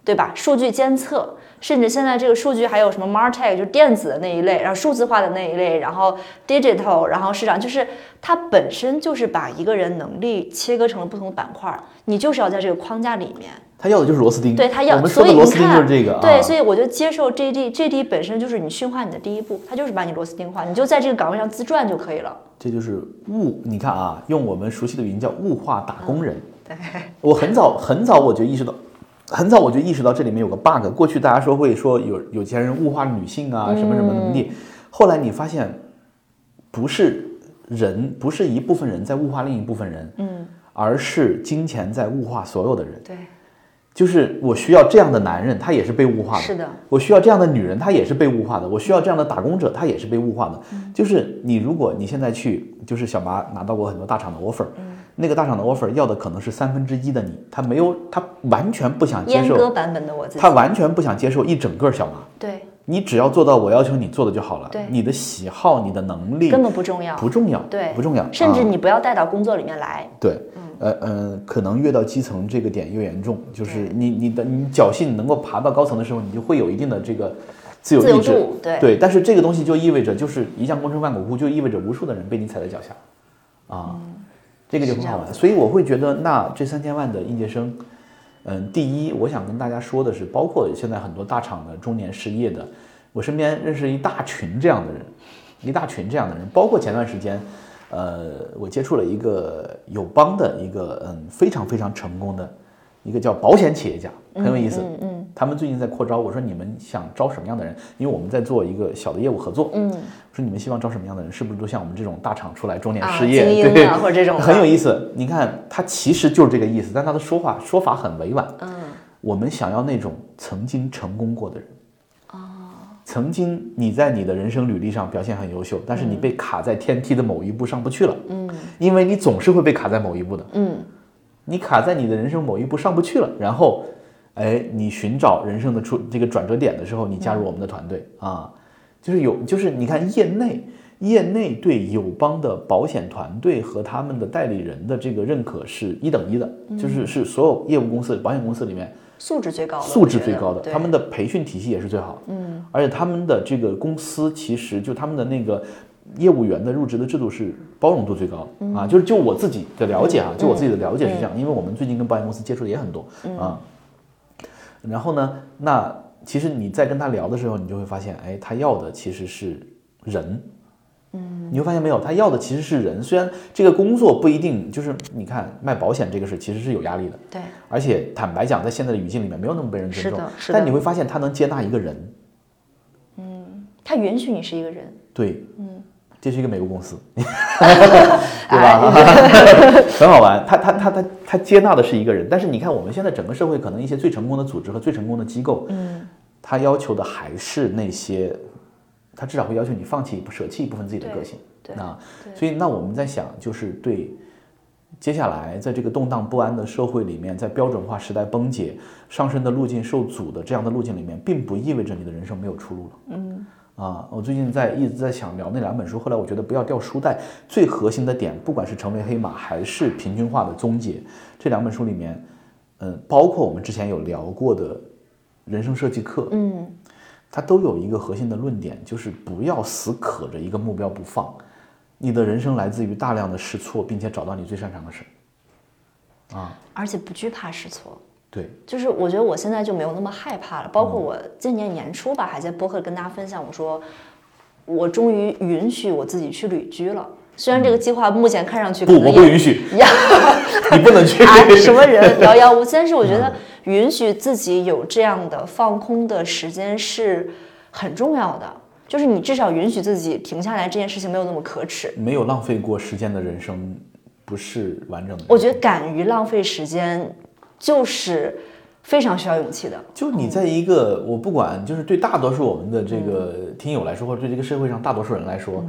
B: 对吧？数据监测，甚至现在这个数据还有什么 martech，就是电子的那一类，然后数字化的那一类，然后 digital，然后市场，就是它本身就是把一个人能力切割成了不同的板块，你就是要在这个框架里面。
C: 他要的就是螺丝钉。
B: 对他要，
C: 我们说的螺丝钉就是这个。
B: 对，所以我就接受 JD，JD 本身就是你驯化你的第一步，它就是把你螺丝钉化，你就在这个岗位上自转就可以了。
C: 这就是物，你看啊，用我们熟悉的语言叫物化打工人。
B: 对，
C: 我很早很早我就意识到。很早我就意识到这里面有个 bug。过去大家说会说有有钱人物化女性啊，什么什么能力。后来你发现，不是人，不是一部分人在物化另一部分人，嗯，而是金钱在物化所有的人。
B: 对，
C: 就是我需要这样的男人，他也是被物化的。
B: 是的。
C: 我需要这样的女人，她也是被物化的。我需要这样的打工者，他也是被物化的。就是你，如果你现在去，就是小麻拿到过很多大厂的 offer。那个大厂的 offer 要的可能是三分之一的你，他没有，他完全不想接受
B: 阉割版本的我自己，
C: 他完全不想接受一整个小马。
B: 对，
C: 你只要做到我要求你做的就好了。
B: 对，
C: 你的喜好、你的能力
B: 根本不重要，
C: 不重要，
B: 对，
C: 不重要，
B: 甚至你不要带到工作里面来。
C: 对，呃呃，可能越到基层这个点越严重，就是你你的你侥幸能够爬到高层的时候，你就会有一定的这个自由意志。
B: 对
C: 对，但是这个东西就意味着，就是一将功成万骨枯，就意味着无数的人被你踩在脚下，啊。这个就很好玩，所以我会觉得，那这三千万的应届生，嗯，第一，我想跟大家说的是，包括现在很多大厂的中年失业的，我身边认识一大群这样的人，一大群这样的人，包括前段时间，呃，我接触了一个友邦的一个嗯非常非常成功的一个叫保险企业家，很有意思，
B: 嗯嗯，
C: 他们最近在扩招，我说你们想招什么样的人？因为我们在做一个小的业务合作，
B: 嗯。
C: 说你们希望招什么样的人？是不是都像我们这种大厂出来中年失业，对，
B: 或者这种
C: 很有意思。你看他其实就是这个意思，但他的说话说法很委婉。
B: 嗯，
C: 我们想要那种曾经成功过的人。曾经你在你的人生履历上表现很优秀，但是你被卡在天梯的某一步上不去了。嗯，因为你总是会被卡在某一步的。
B: 嗯，
C: 你卡在你的人生某一步上不去了，然后，哎，你寻找人生的出这个转折点的时候，你加入我们的团队啊，就是有，就是你看业内，业内对友邦的保险团队和他们的代理人的这个认可是一等一的，就是是所有业务公司、保险公司里面
B: 素质最高的，
C: 素质最高的，他们的培训体系也是最好的，嗯，而且他们的这个公司其实就他们的那个业务员的入职的制度是包容度最高的、啊，就是就我自己的了解啊，就我自己的了解是这样，因为我们最近跟保险公司接触的也很多啊，然后呢，那其实你在跟他聊的时候，你就会发现，哎，他要的其实是人。嗯，你会发现没有，他要的其实是人。虽然这个工作不一定就是你看卖保险这个事，其实是有压力的。
B: 对，
C: 而且坦白讲，在现在的语境里面，没有那么被人尊重。
B: 是的是的
C: 但你会发现，他能接纳一个人，嗯
B: 他允许你是一个人，
C: 对，嗯，这是一个美国公司，
B: 哎
C: 对吧？很好玩。他他他他他接纳的是一个人，但是你看，我们现在整个社会可能一些最成功的组织和最成功的机构，嗯，他要求的还是那些，他至少会要求你放弃、舍弃一部分自己的个性。
B: 对
C: 啊，所以那我们在想，就是对接下来在这个动荡不安的社会里面，在标准化时代崩解、上升的路径受阻的这样的路径里面，并不意味着你的人生没有出路了。嗯。啊，我最近在一直在想聊那两本书，后来我觉得不要掉书袋。最核心的点，不管是成为黑马还是平均化的终结，这两本书里面，嗯，包括我们之前有聊过的人生设计课，
B: 嗯，
C: 它都有一个核心的论点，就是不要死磕着一个目标不放。你的人生来自于大量的试错，并且找到你最擅长的事。啊，
B: 而且不惧怕试错。
C: 对，
B: 就是我觉得我现在就没有那么害怕了，包括我今年年初吧，还在播客跟大家分享，我说我终于允许我自己去旅居了。虽然这个计划目前看上去可
C: 不，
B: 能
C: 我不允许，
B: 呀，
C: 你不能去。
B: 啊，什么人 遥遥无期，但是我觉得允许自己有这样的放空的时间是很重要的，就是你至少允许自己停下来，这件事情没有那么可耻。
C: 没有浪费过时间的人生，不是完整的。
B: 我觉得敢于浪费时间，就是非常需要勇气的。
C: 就你在一个，我不管，就是对大多数我们的这个听友来说，或者对这个社会上大多数人来说，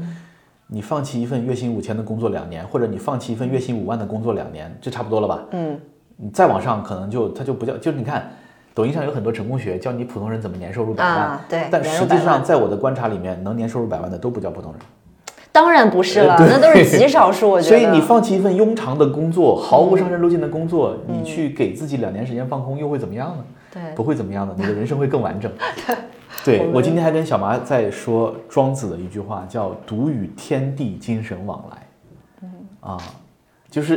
C: 你放弃一份月薪五千的工作两年，或者你放弃一份月薪五万的工作两年，这差不多了吧？
B: 嗯，
C: 你再往上，可能就它就不叫，就是你看，抖音上有很多成功学，教你普通人怎么年收入百万，
B: 啊对
C: 但实际上在我的观察里面，能年收入百万的都不叫普通人。
B: 当然不是了，那都是极少数。我觉得，
C: 所以你放弃一份庸常的工作，毫无上升路径的工作，
B: 嗯
C: 你去给自己两年时间放空，又会怎么样呢？
B: 对
C: 不会怎么样的，你的人生会更完整。对我今天还跟小麻在说庄子的一句话，叫“独与天地精神往来”。嗯啊，就是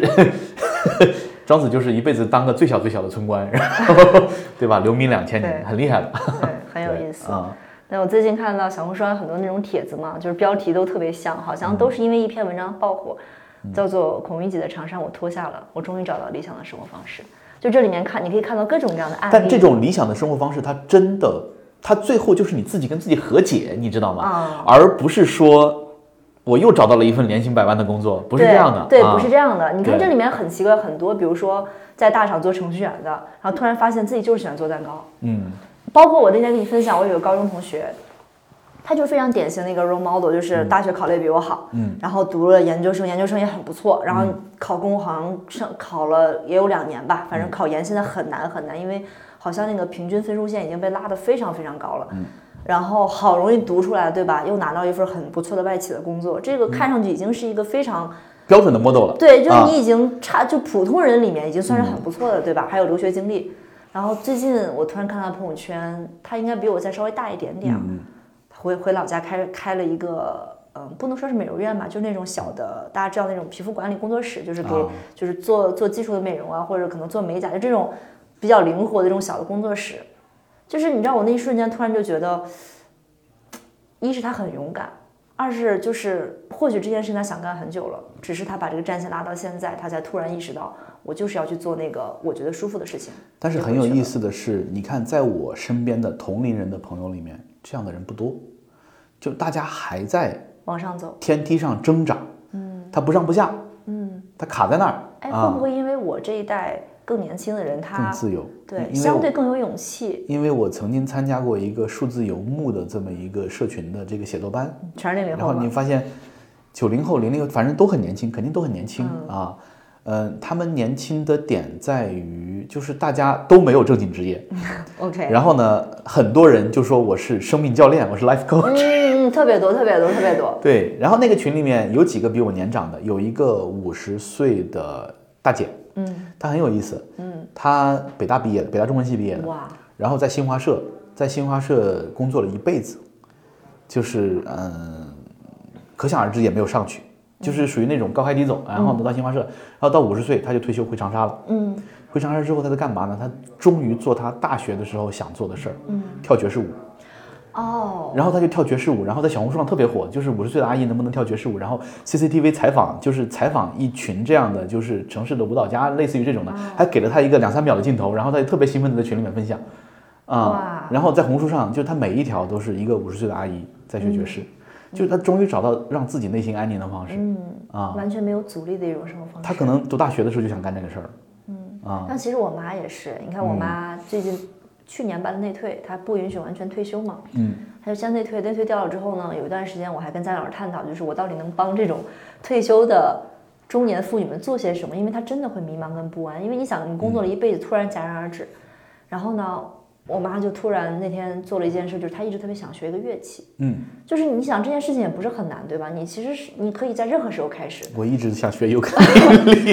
C: 庄子就是一辈子当个最小最小的村官，然后对吧？留名两千年，很厉害的。
B: 对很有意思。
C: 啊。
B: 那我最近看到小红书上很多那种帖子嘛，就是标题都特别像，好像都是因为一篇文章爆火，叫做“孔乙己的长衫我脱下了，我终于找到理想的生活方式”。就这里面看，你可以看到各种各样的案例。
C: 但这种理想的生活方式，它真的，它最后就是你自己跟自己和解，你知道吗？
B: 啊
C: 而不是说我又找到了一份年薪百万的工作，不是这样的。
B: 对，
C: 啊
B: 不是这样的。你看这里面很奇怪，很多，比如说在大厂做程序员的，然后突然发现自己就是喜欢做蛋糕。
C: 嗯，
B: 包括我那天跟你分享，我有个高中同学，他就是非常典型的一个 role model，就是大学考的也比我好，
C: 嗯，
B: 然后读了研究生，研究生也很不错，然后考公好像上考了也有两年吧，反正考研现在很难很难，因为好像那个平均分数线已经被拉得非常非常高了，嗯，然后好容易读出来，对吧？又拿到一份很不错的外企的工作，这个看上去已经是一个非常。
C: 标准的 model 了。
B: 对，就是
C: 啊
B: 你已经差，就普通人里面已经算是很不错的，对吧？还有留学经历。然后最近我突然看他朋友圈，他应该比我再稍微大一点点回回老家开开了一个，嗯，不能说是美容院吧，就那种小的，大家知道那种皮肤管理工作室，就是给、
C: 啊
B: 就是做做基础的美容啊，或者可能做美甲，就这种比较灵活的这种小的工作室。就是你知道，我那一瞬间突然就觉得，一是他很勇敢，二是就是或许这件事情他想干很久了，只是他把这个战线拉到现在，他才突然意识到，我就是要去做那个我觉得舒服的事情。
C: 但是很有意思的是，你看，在我身边的同龄人的朋友里面，这样的人不多，就大家还在
B: 往上走，
C: 天梯上挣扎，嗯，他不上不下，嗯，他卡在那儿，
B: 哎，
C: 啊
B: 会不会因为我这一代更年轻的人，他更
C: 自由。
B: 对相对更有勇气，
C: 因为我曾经参加过一个数字游牧的这么一个社群的这个写作班，
B: 全是零零
C: 然后你发现九零后、零零后，反正都很年轻，肯定都很年轻、
B: 嗯
C: 啊。嗯、他们年轻的点在于，就是大家都没有正经职业，
B: OK，
C: 然后呢，很多人就说我是生命教练，我是 life coach。
B: 嗯嗯，特别多，特别多，特别多。
C: 对，然后那个群里面有几个比我年长的，有一个五十岁的大姐，
B: 嗯。
C: 她很有意思，
B: 嗯，
C: 她北大毕业的，北大中文系毕业的，
B: 哇，
C: 然后在新华社，在新华社工作了一辈子，就是嗯，可想而知也没有上去，就是属于那种高开低走，然后呢到新华社，然后到五十岁他就退休回长沙了。
B: 嗯
C: 回长沙之后他在干嘛呢？他终于做他大学的时候想做的事儿，
B: 嗯，
C: 跳爵士舞。
B: 哦，
C: 然后他就跳爵士舞，然后在小红书上特别火，就是五十岁的阿姨能不能跳爵士舞？然后 CCTV 采访，就是采访一群这样的就是城市的舞蹈家，类似于这种的，还给了他一个两三秒的镜头，然后他就特别兴奋的在群里面分享，啊、
B: 哇
C: 然后在红书上，就是他每一条都是一个五十岁的阿姨在学爵士，就是他终于找到让自己内心安宁的方式，
B: 嗯
C: 啊。
B: 完全没有阻力的一种生活方式。
C: 他可能读大学的时候就想干这个事儿，嗯啊，
B: 但其实我妈也是，你看我
C: 嗯。
B: 妈最近去年办的内退，她不允许完全退休嘛，
C: 嗯，
B: 她就先内退，内退掉了之后呢，有一段时间我还跟家长探讨，就是我到底能帮这种退休的中年妇女们做些什么，因为她真的会迷茫跟不安，因为你想你工作了一辈子，突然戛然而止，然后呢，我妈就突然那天做了一件事，就是她一直特别想学一个乐器，
C: 嗯，
B: 就是你想这件事情也不是很难，对吧？你其实是你可以在任何时候开始，
C: 我一直想学 尤克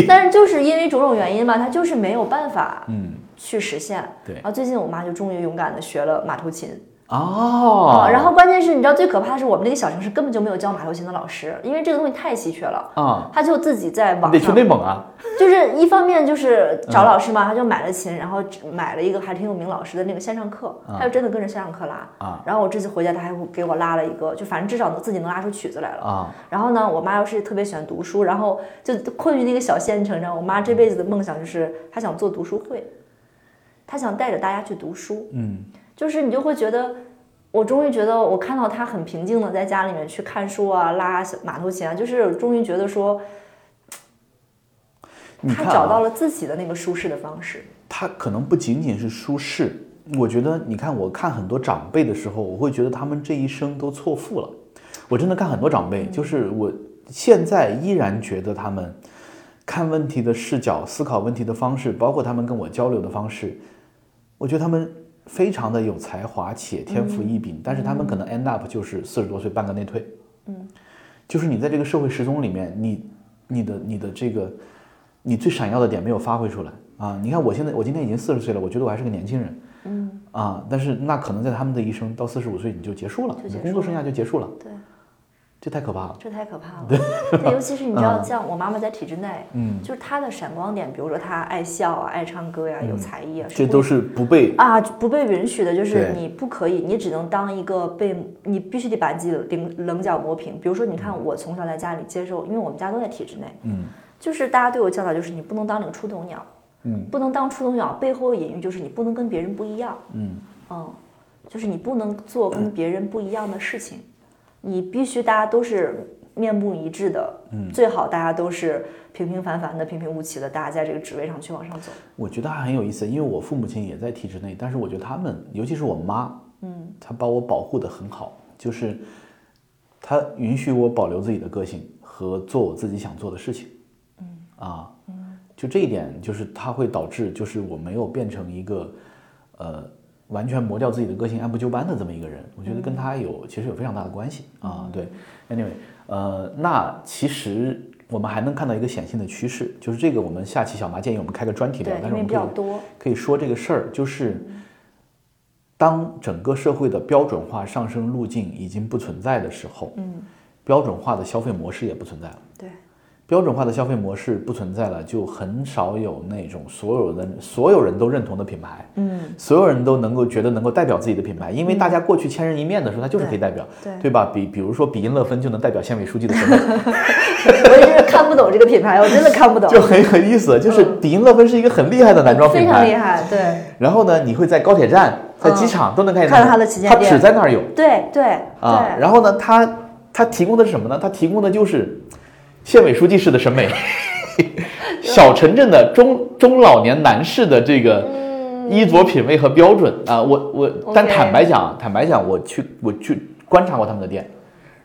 B: 但是就是因为种种原因吧，她就是没有办法
C: 嗯，
B: 去实现。
C: 对
B: 然后最近我妈就终于勇敢的学了马头琴
C: 哦
B: 啊，，然后关键是你知道最可怕的是我们那个小城市根本就没有教马头琴的老师，因为这个东西太稀缺了。
C: 啊，
B: 他就自己在
C: 你得去
B: 网上，
C: 内蒙啊，
B: 就是一方面就是
C: 嗯
B: 找老师嘛，他就买了琴，然后买了一个还挺有名老师的那个线上课，
C: 啊
B: 他就真的跟着线上课拉。
C: 啊
B: 然后我这次回家，他还给我拉了一个，就反正至少能自己能拉出曲子来了。
C: 啊，
B: 然后呢，我妈又是特别喜欢读书，然后就困于那个小县城上。我妈这辈子的梦想就是她想做读书会，她想带着大家去读书。
C: 嗯。
B: 就是你就会觉得，我终于觉得我看到他很平静的在家里面去看书啊，拉小马头琴啊，就是终于觉得说
C: 你看、啊、
B: 她找到了自己的那个舒适的方式。
C: 他可能不仅仅是舒适，我觉得，你看，我看很多长辈的时候，我会觉得他们这一生都错付了。我真的看很多长辈，就是我现在依然觉得他们看问题的视角、思考问题的方式，包括他们跟我交流的方式，我觉得他们非常的有才华且天赋异禀，但是他们可能 end up 就是四十多岁半个内退。
B: 嗯，
C: 就是你在这个社会时钟里面，你你的你的这个你最闪耀的点没有发挥出来啊！你看我现在我今天已经四十岁了，我觉得我还是个年轻人。
B: 嗯，
C: 啊，但是那可能在他们的一生到四十五岁你就结束了，你的工作生涯就结束了，
B: 对，
C: 这太可怕了。
B: 这太可怕了。对，尤其是你知道，
C: 嗯。
B: 像我妈妈在体制内，
C: 嗯，
B: 就是她的闪光点，比如说她爱笑啊、爱唱歌呀、有才艺啊，不
C: 这都是不被
B: 啊，不被允许的，就是你不可以，你只能当一个被你必须得把自己的棱棱角磨平。比如说，你看我从小在家里接受，因为我们家都在体制内，
C: 嗯。
B: 就是大家对我教导就是你不能当那个出头鸟，
C: 嗯。
B: 不能当出头鸟，背后的隐喻就是你不能跟别人不一样，
C: 嗯。
B: 嗯，就是你不能做跟别人不一样的事情，你必须大家都是面目一致的，
C: 嗯。
B: 最好大家都是平平凡凡的、平平无奇的，大家在这个职位上去往上走。
C: 我觉得还很有意思，因为我父母亲也在体制内，但是我觉得他们，尤其是我妈，
B: 嗯，
C: 她把我保护的很好，就是她允许我保留自己的个性和做我自己想做的事情，嗯。啊，就这一点，就是它会导致，就是我没有变成一个，呃，完全磨掉自己的个性、按部就班的这么一个人。我觉得跟他有其实有非常大的关系啊。对，anyway，呃，那其实我们还能看到一个显性的趋势，就是这个我们下期小麻建议我们开个专题聊但是我们可以可以说这个事儿，就是当整个社会的标准化上升路径已经不存在的时候，
B: 嗯，
C: 标准化的消费模式也不存在了。
B: 对。
C: 标准化的消费模式不存在了，就很少有那种所有人所有人都认同的品牌，
B: 嗯，
C: 所有人都能够觉得能够代表自己的品牌，因为大家过去千人一面的时候，它就是可以代表，
B: 对
C: 对吧？比比如说比音乐芬就能代表县委书记的身份，
B: 我也是看不懂这个品牌，我真的看不懂，
C: 就很有意思。就是比音乐芬是一个很厉害的男装品牌
B: 非常厉，害，对
C: 然后呢，你会在高铁站、在机场都能看见
B: 看到它的旗舰
C: 它只在那儿有
B: 对对
C: 啊。
B: 对，
C: 然后呢，它它提供的是什么呢？它提供的就是县委书记式的审美。小城镇的中中老年男士的这个衣着品味和标准啊，我我，但坦白讲，坦白讲，我去我去观察过他们的店，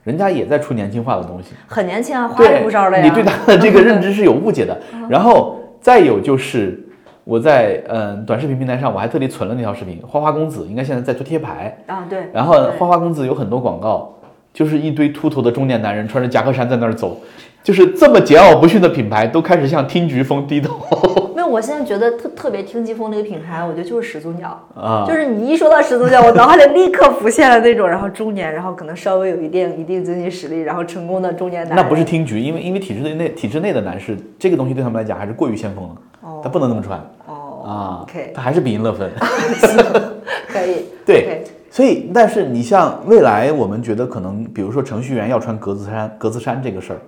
C: 人家也在出年轻化的东西。
B: 很年轻啊，花
C: 对
B: 里胡哨的呀。
C: 你对他的这个认知是有误解的。然后再有就是我在嗯短视频平台上，我还特地存了那条视频，花花公子应该现在在做贴牌，
B: 啊，对。
C: 然后花花公子有很多广告，就是一堆秃头的中年男人穿着夹克衫在那儿走，就是这么桀骜不驯的品牌都开始向听菊风低头
B: 没有，我现在觉得特特别听菊风那个品牌，我觉得就是始祖鸟。
C: 啊。
B: 就是你一说到始祖鸟，我脑海里立刻浮现了那种，然后中年，然后可能稍微有一定一定经济实力，然后成功的中年男人。
C: 那不是听菊，因为因为体制内内体制内的男士，这个东西对他们来讲还是过于先锋了，
B: 哦
C: 他不能那么穿
B: 哦
C: 啊
B: OK，
C: 他还是比音乐分。
B: 可以。
C: 对所以，但是你像未来，我们觉得可能，比如说程序员要穿格子衫，格子衫这个事儿，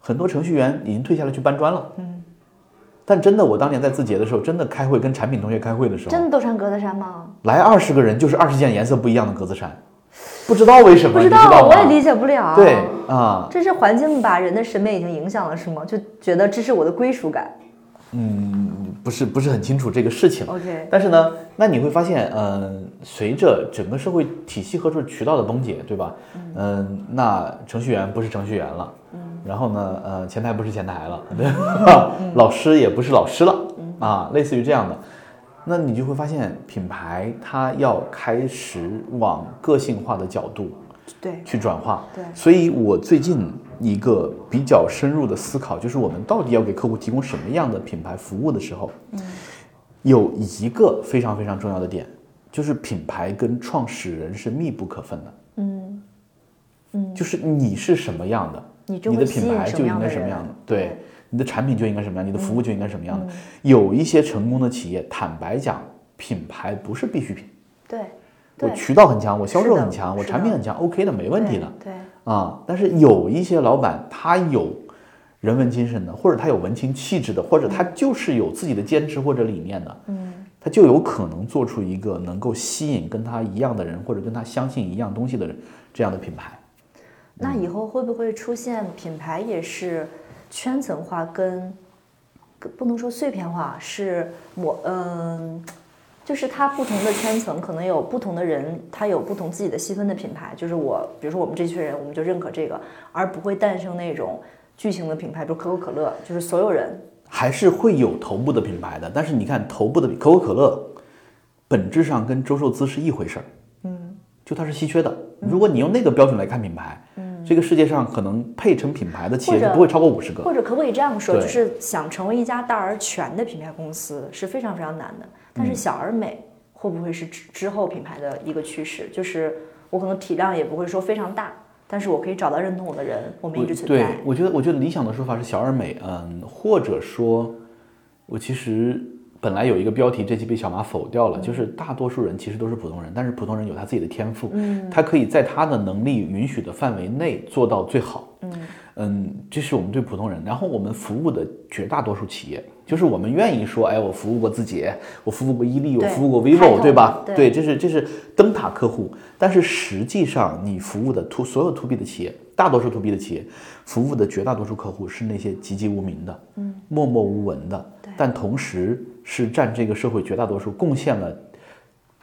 C: 很多程序员已经退下来去搬砖了。嗯。但真的，我当年在字节的时候，真的开会跟产品同学开会的时候，
B: 真的都穿格子衫吗？
C: 来二十个人就是二十件颜色不一样的格子衫，不知道为什么，
B: 不知
C: 道？
B: 我也理解不了。
C: 对啊，
B: 这是环境把人的审美已经影响了，是吗？就觉得这是我的归属感。
C: 不是不是很清楚这个事情。
B: OK
C: 但是呢，那你会发现，嗯、随着整个社会体系和这渠道的崩解，对吧？嗯、那程序员不是程序员了，嗯，然后呢，呃，前台不是前台了，对吧？老师也不是老师了，啊，类似于这样的。那你就会发现，品牌它要开始往个性化的角度
B: 对，
C: 去转化。
B: 对。
C: 所以我最近一个比较深入的思考，就是我们到底要给客户提供什么样的品牌服务的时候，有一个非常非常重要的点，就是品牌跟创始人是密不可分的。嗯。嗯，就是你是什么样的，
B: 你就
C: 的品牌就应该什么样的，对
B: 对，
C: 你的产品就应该什么样，你的服务就应该什么样的。有一些成功的企业，坦白讲，品牌不是必需品。
B: 对，
C: 我
B: 对，
C: 渠道很强，我销售很强，我产品很强，OK 的，没问题的。
B: 对，
C: 啊，但是有一些老板他有人文精神的，或者他有文青气质的，或者他就是有自己的坚持或者理念的，嗯，他就有可能做出一个能够吸引跟他一样的人，或者跟他相信一样东西的人这样的品牌。
B: 那以后会不会出现品牌也是圈层化跟，跟不能说碎片化，是我嗯，就是它不同的圈层可能有不同的人，他有不同自己的细分的品牌。就是我，比如说我们这群人，我们就认可这个，而不会诞生那种巨型的品牌，比如可口可乐，就是所有人
C: 还是会有头部的品牌的，但是你看头部的可口可乐，本质上跟周寿滋是一回事儿，嗯，就它是稀缺的。如果你用那个标准来看品牌，嗯，这个世界上可能配成品牌的企业就不会超过五十个。
B: 或者可不可以这样说，就是想成为一家大而全的品牌公司是非常非常难的。但
C: 嗯。
B: 是小而美会不会是之之后品牌的一个趋势？就是我可能体量也不会说非常大，但是我可以找到认同我的人，我们一直存
C: 对
B: 在。，
C: 我觉得，我觉得理想的说法是小而美，嗯，或者说，我其实本来有一个标题，这期被小马否掉了，就是大多数人其实都是普通人，但是普通人有他自己的天赋，嗯，他可以在他的能力允许的范围内做到最好，嗯这是我们对普通人，然后我们服务的绝大多数企业，就是我们愿意说，哎，我服务过字节，我服务过伊利，我服务过 vivo，对吧？
B: 对？
C: 对，这是这是灯塔客户，但是实际上你服务的 to 所有 to B 的企业，大多数 to B 的企业服务的绝大多数客户是那些籍籍无名的，嗯，默默无闻的，但同时是占这个社会绝大多数，贡献了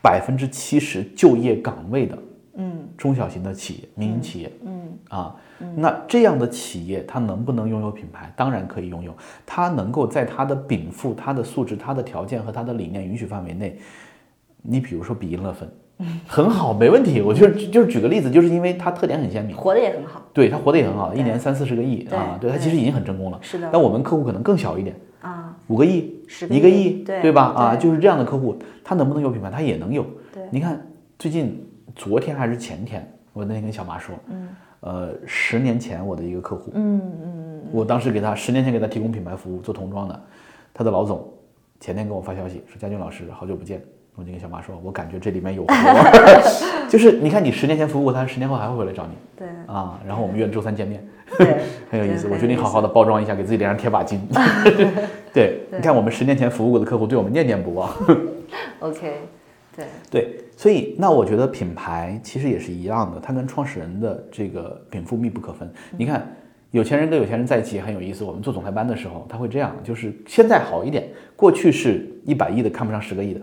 C: 百分之七十就业岗位的，嗯，中小型的企业、民营企业，嗯。啊，那这样的企业它能不能拥有品牌？当然可以拥有，它能够在它的禀赋、它的素质、它的条件和它的理念允许范围内，你比如说比音乐分，很好，没问题。我就就是举个例子，就是因为它特点很鲜明，
B: 活得也很好
C: 对它活得也很好，一年三四十个亿啊，对它其实已经很成功了。
B: 是的
C: 但我们客户可能更小一点，
B: 啊，
C: 五个亿、
B: 10个亿
C: 一个亿，
B: 对
C: 吧？啊，就是这样的客户，他能不能有品牌？他也能有。
B: 对
C: 你看最近昨天还是前天，我那天跟小马说，嗯，呃，十年前我的一个客户，嗯嗯，我当时给他十年前给他提供品牌服务做童装的，他的老总前天跟我发消息说：“佳俊老师，好久不见。”我就跟小马说：“我感觉这里面有活，就是你看你十年前服务过他，十年后还会回来找你
B: 对
C: 啊。然后我们约周三见面，很有意思。
B: 对
C: 我决定好好的包装一下，给自己脸上贴把金。对，你看我们十年前服务过的客户，对我们念念不忘。
B: OK，对，
C: 对，所以那我觉得品牌其实也是一样的，它跟创始人的这个禀赋密不可分。你看，有钱人跟有钱人在一起很有意思。我们做总裁班的时候，他会这样，就是现在好一点，过去是一百亿的看不上十个亿的，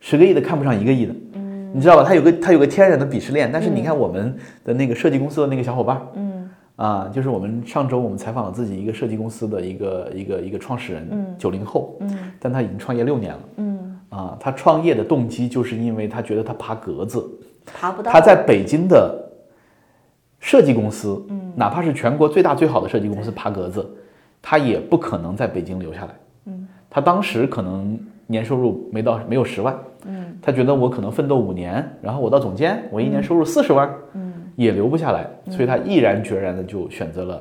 C: 十个亿的看不上一个亿的。嗯，你知道吧？他有个他有个天然的鄙视链。但是你看我们的那个设计公司的那个小伙伴，嗯，啊，就是我们上周我们采访了自己一个设计公司的一个一个一个创始人，九零后，嗯，但他已经创业六年了，嗯，啊，他创业的动机就是因为他觉得他爬格子，
B: 爬不到。
C: 他在北京的设计公司，嗯，哪怕是全国最大最好的设计公司爬格子，他也不可能在北京留下来。嗯，他当时可能年收入没到没有十万，嗯，他觉得我可能奋斗五年，然后我到总监，我一年收入四十万，嗯，也留不下来，所以他毅然决然的就选择了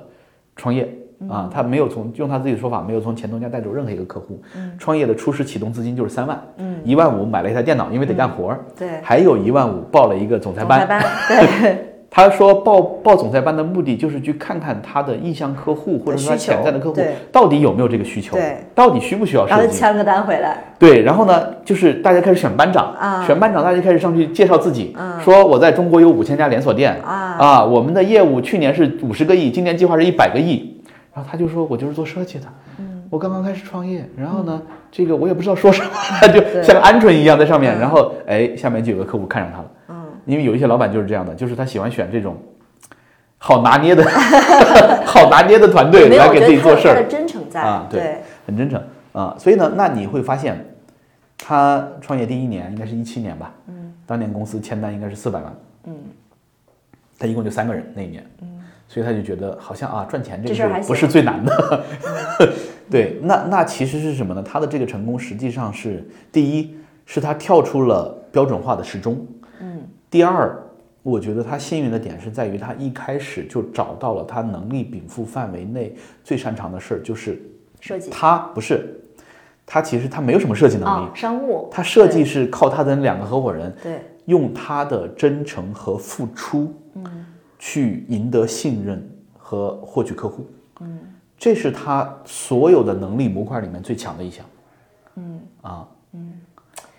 C: 创业。啊，他没有从用他自己的说法，没有从前东家带走任何一个客户。嗯，创业的初始启动资金就是三万，嗯，一万五买了一台电脑，因为得干活儿，
B: 对，
C: 还有一万五报了一个总裁班。
B: 总裁班，对。
C: 他说报报总裁班的目的就是去看看他的意向客户或者说他潜在的客户到底有没有这个需求，
B: 对，
C: 到底需不需要
B: 然后
C: 设计。
B: 签个单回来，
C: 对，然后呢，就是大家开始选班长，
B: 啊。
C: 选班长，大家开始上去介绍自己，说我在中国有五千家连锁店，
B: 啊。
C: 我们的业务去年是五十个亿，今年计划是一百个亿。然后他就说，我就是做设计的，我刚刚开始创业，然后呢，这个我也不知道说什么，就像鹌鹑一样在上面，然后哎，下面就有个客户看上他了，嗯，因为有一些老板就是这样的，就是他喜欢选这种好拿捏的、好拿捏的团队，来给自己做事儿。
B: 真诚在
C: 啊，
B: 对，
C: 很真诚。啊，所以呢，那你会发现，他创业第一年应该是一七年吧，嗯，当年公司签单应该是四百万，嗯，他一共就三个人那一年，嗯，所以他就觉得好像啊赚钱这个
B: 事儿
C: 不是最难的，对，那那其实是什么呢？他的这个成功实际上是第一是他跳出了标准化的时钟，嗯，第二。我觉得他幸运的点是在于他一开始就找到了他能力禀赋范围内最擅长的事儿，就是
B: 设计。
C: 他不是，他其实他没有什么设计能力
B: 啊，，商务，
C: 他设计是靠他的两个合伙人，
B: 对，
C: 用他的真诚和付出，嗯，去赢得信任和获取客户，嗯，这是他所有的能力模块里面最强的一项，嗯。啊，嗯，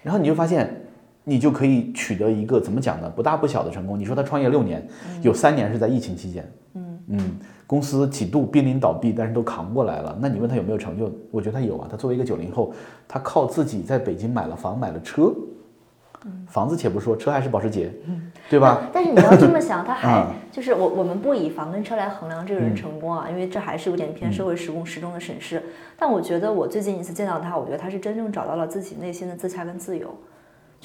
C: 然后你就发现。你就可以取得一个怎么讲呢？不大不小的成功。你说他创业六年，有三年是在疫情期间，嗯嗯公司几度濒临倒闭，但是都扛过来了。那你问他有没有成就？我觉得他有啊。他作为一个九零后，他靠自己在北京买了房，买了车，房子且不说，车还是保时捷，对吧？
B: 但是你要这么想，他还
C: 嗯
B: 就是我我们不以房跟车来衡量这个人成功啊，因为这还是有点偏社会时工时钟的审视。但我觉得我最近一次见到他，我觉得他是真正找到了自己内心的自洽跟自由。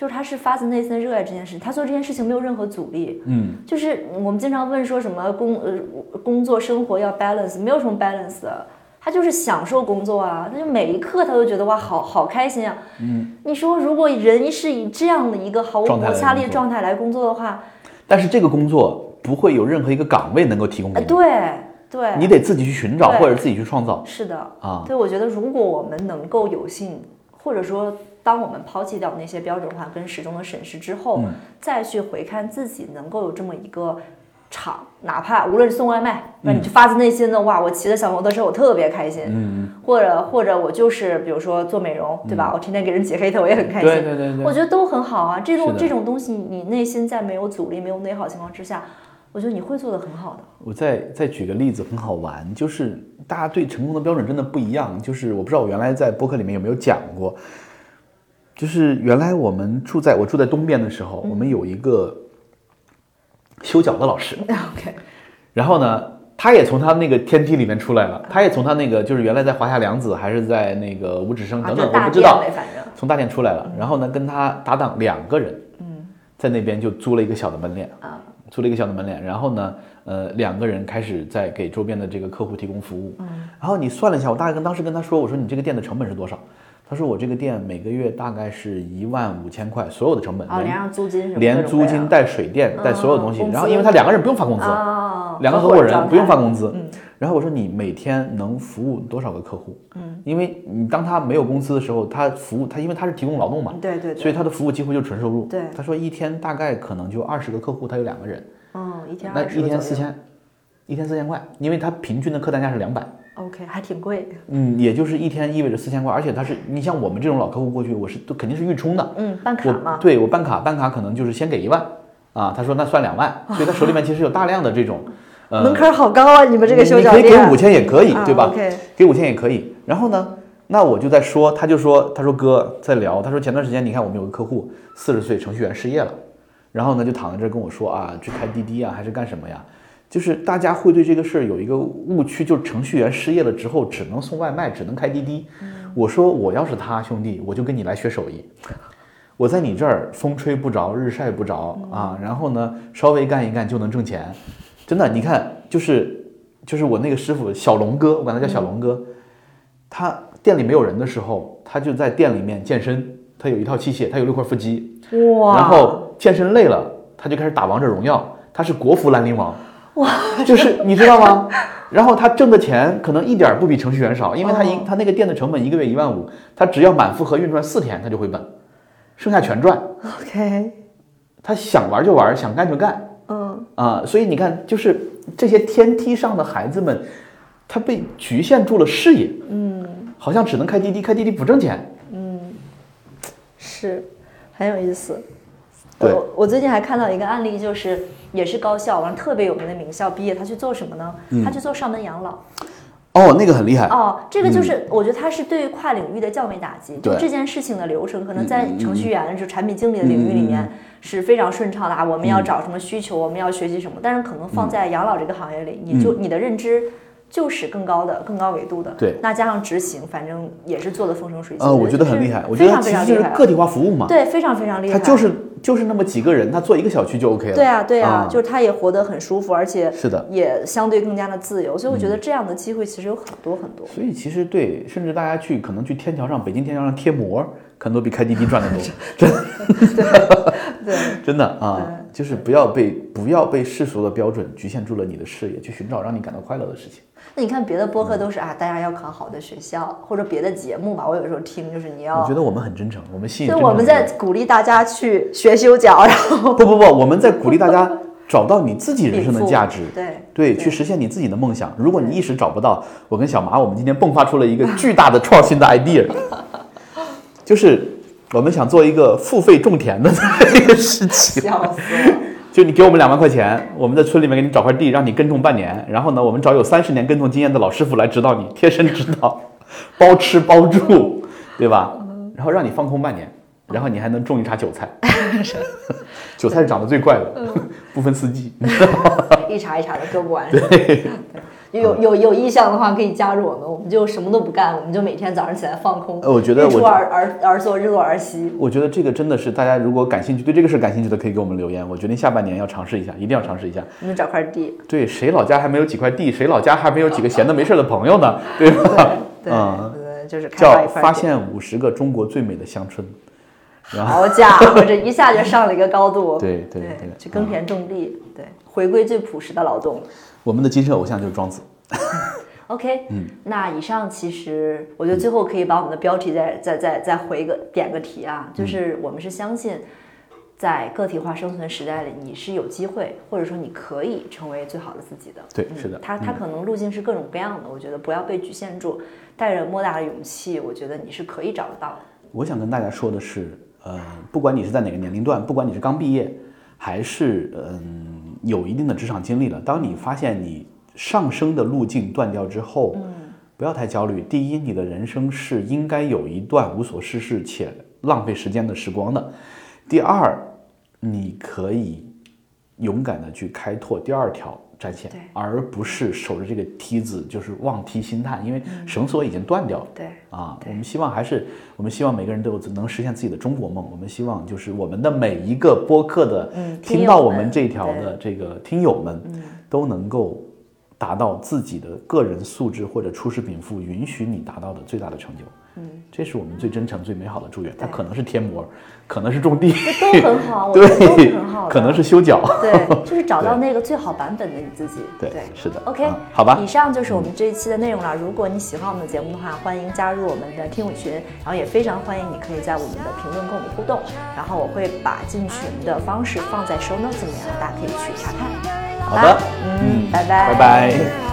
B: 就是他是发自内心的热爱这件事，他做这件事情没有任何阻力。
C: 嗯，
B: 就是我们经常问说什么工呃工作生活要 balance，没有什么 balance 的，他就是享受工作啊，他就每一刻他都觉得哇好好开心啊。嗯，你说如果人是以这样的一个毫无摩擦力的状态来工作的话，
C: 但是这个工作不会有任何一个岗位能够提供给
B: 哎，
C: 你，
B: 对对，
C: 你得自己去寻找或者自己去创造
B: 是的
C: 啊。
B: 对，我觉得如果我们能够有幸，或者说当我们抛弃掉那些标准化跟时钟的审视之后，
C: 嗯
B: 再去回看自己能够有这么一个场，哪怕无论是送外卖，那你就发自内心的哇，我骑着小摩托车我特别开心，
C: 嗯，
B: 或者或者我就是比如说做美容，对吧？我天天给人解黑头，我也很开心。
C: 对对对对
B: 我觉得都很好啊。这种这种东西，你内心在没有阻力、没有内耗情况之下，我觉得你会做的很好的。
C: 我再再举个例子，很好玩，就是大家对成功的标准真的不一样。就是我不知道我原来在播客里面有没有讲过，就是原来我们住在我住在东边的时候，我们有一个修脚的老师，
B: OK，
C: 然后呢，他也从他那个天梯里面出来了，他也从他那个就是原来在华夏良子还是在那个五指生
B: 啊，
C: 等等，我不知道从大店出来了，然后呢，跟他搭档两个人，嗯，在那边就租了一个小的门脸
B: 啊，
C: 租了一个小的门脸，然后呢，呃，两个人开始在给周边的这个客户提供服务，嗯，然后你算了一下，我大概跟当时跟他说，我说你这个店的成本是多少？他说我这个店每个月大概是一万五千块，所有的成本，
B: 啊，
C: 连
B: 租金
C: 带水电带所有东西，然后因为他两个人不用发工资，
B: 啊，
C: 两个合伙人不用发工资。
B: 嗯
C: 然后我说你每天能服务多少个客户？嗯，因为你当他没有工资的时候，他服务他因为他是提供劳动嘛，
B: 对对对，
C: 所以他的服务几乎就纯收入。
B: 对
C: 他说一天大概可能就二十个客户，他有两个人，
B: 嗯，一天
C: 那
B: 二十
C: 一天四千，一天四千块，因为他平均的客单价是两百。
B: ，OK，还挺贵。
C: 嗯，也就是一天意味着四千块，而且他是你像我们这种老客户过去，我是都肯定是预充的，
B: 嗯，办卡
C: 我
B: 嘛，
C: 对我办卡，办卡可能就是先给一万，啊，他说那算两万，所以他手里面其实有大量的这种，呃
B: 门槛儿好高啊！你们这个修
C: 你可以
B: 脚店
C: 给五千也可以，
B: 啊
C: 对吧给五千也可以。然后呢，那我就在说，他就说，他说哥在聊，他说前段时间你看我们有个客户四十岁程序员失业了，然后呢就躺在这儿跟我说啊，去开滴滴啊，还是干什么呀？就是大家会对这个事儿有一个误区，就是程序员失业了之后只能送外卖，只能开滴滴。我说我要是他兄弟，我就跟你来学手艺。我在你这儿风吹不着，日晒不着啊，然后呢稍微干一干就能挣钱，真的，你看就是就是我那个师傅小龙哥，我管他叫小龙哥，他店里没有人的时候，他就在店里面健身，他有一套器械，他有六块腹肌，
B: 哇，
C: 然后健身累了，他就开始打王者荣耀，他是国服兰陵王，哇，就是你知道吗？然后他挣的钱可能一点儿不比程序员少，因为他一、
B: 哦。
C: 他那个店的成本一个月一万五，他只要满负荷运转四天，他就回本，剩下全赚。
B: OK，
C: 他想玩就玩，想干就干
B: 嗯，
C: 啊、所以你看，就是这些天梯上的孩子们，他被局限住了视野，嗯，好像只能开滴滴，开滴滴不挣钱，嗯
B: 是很有意思。
C: 对
B: 我我最近还看到一个案例，就是也是高校，完了特别有名的名校毕业，他去做什么呢？
C: 嗯
B: 他去做上门养老。
C: 哦，那个很厉害，
B: 哦，这个就是我觉得它是对于跨领域的降维打击。就这件事情的流程，可能在程序员就产品经理的领域里面是非常顺畅的啊。我们要找什么需求，我们要学习什么，但是可能放在养老这个行业里，你就你的认知。就是更高的、更高维度的，
C: 对
B: 那加上执行，反正也是做的风生水起。
C: 呃，我觉得
B: 是
C: 很厉害，我觉得
B: 非常
C: 其实就是
B: 非常厉害。
C: 个体化服务嘛，
B: 对，非常非常厉害。
C: 他就是就是那么几个人，他做一个小区就 OK 了，
B: 对啊，对啊，
C: 啊。
B: 就是他也活得很舒服，而且
C: 是的。嗯
B: 也相对更加的自由。所以我觉得这样的机会其实有很多很多。
C: 所以其实对，甚至大家去可能去天桥上，北京天桥上贴膜，可能都比开滴滴赚 的多，真的
B: 对，
C: 真的啊，就是不要被不要被世俗的标准局限住了你的视野，去寻找让你感到快乐的事情。
B: 那你看别的播
C: 嗯
B: 客都是啊，大家要考好的学校，或者别的节目吧，我有时候听就是你要
C: 我觉，得我们很真诚，我们吸引
B: 就。我们在鼓励大家去学修脚，然后
C: 不不不，我们在鼓励大家找到你自己人生的 价值。
B: 对
C: 对，去实现你自己的梦想。如果你一时找不到，我跟小马，我们今天迸发出了一个巨大的创新的 idea，就是我们想做一个付费种田的这个事情。
B: 笑死了。
C: 就你给我们两万块钱，我们在村里面给你找块地，让你耕种半年，然后呢，我们找有三十年耕种经验的老师傅来指导你，贴身指导，包吃包住，对吧？然后让你放空半年，然后你还能种一茬韭菜，韭菜是长得最快的，不分四季。
B: 一茬一茬的割不完。对，有有有意向的话可以加入我们，我们就什么都不干，我们就每天早上起来放空。
C: 呃我觉得我
B: 日出而而而作，日落而息。
C: 我觉得这个真的是大家如果感兴趣，对这个事感兴趣的，可以给我们留言。我决定下半年要尝试一下，一定要尝试一下。
B: 我们找块地。
C: 对，谁老家还没有几块地，谁老家还没有几个闲的没事儿的朋友呢？对吧？
B: 对，
C: 嗯
B: 对，就是
C: 叫。发现五十个中国最美的乡村。
B: 好家伙，这一下就上了一个高度。
C: 对对对
B: 去耕田种地，对，回归最朴实的劳动。
C: 我们的精神偶像就是庄子。
B: OK，嗯，那以上其实我觉得最后可以把我们的标题再再再再回个点个题啊，就是我们是相信，在个体化生存时代里，你是有机会，或者说你可以成为最好的自己的。
C: 对，
B: 嗯
C: 是的。
B: 它它可能路径是各种各样的，我觉得不要被局限住，带着莫大的勇气，我觉得你是可以找得到的。
C: 我想跟大家说的是，呃，不管你是在哪个年龄段，不管你是刚毕业，还是嗯有一定的职场经历了，当你发现你上升的路径断掉之后，不要太焦虑。第一，你的人生是应该有一段无所事事且浪费时间的时光的。第二，你可以勇敢的去开拓第二条战线，而不是守着这个梯子就是望梯兴叹，因为绳索已经断掉了。
B: 对，
C: 啊，我们希望还是我们希望每个人都有能实现自己的中国梦。我们希望就是我们的每一个播客的
B: 嗯听
C: 听到我
B: 们
C: 们这条的这个听友们，都能够达到自己的个人素质或者出世禀赋允许你达到的最大的成就。嗯，这是我们最真诚、最美好的祝愿。它可能是贴膜，可能是种地，
B: 这都很好，我觉得都
C: 对
B: 很好，的，
C: 可能是修脚。
B: 对，就是找到那个最好版本的你自己。
C: 对是的
B: OK，、
C: 啊好吧
B: 以上就是我们这一期的内容了。如果你喜欢我们的节目的话，欢迎加入我们的听友群，然后也非常欢迎你可以在我们的评论跟我们互动，然后我会把进群的方式放在 show notes 里面，大家可以去查看。吧
C: 好的，
B: 嗯，
C: 拜拜，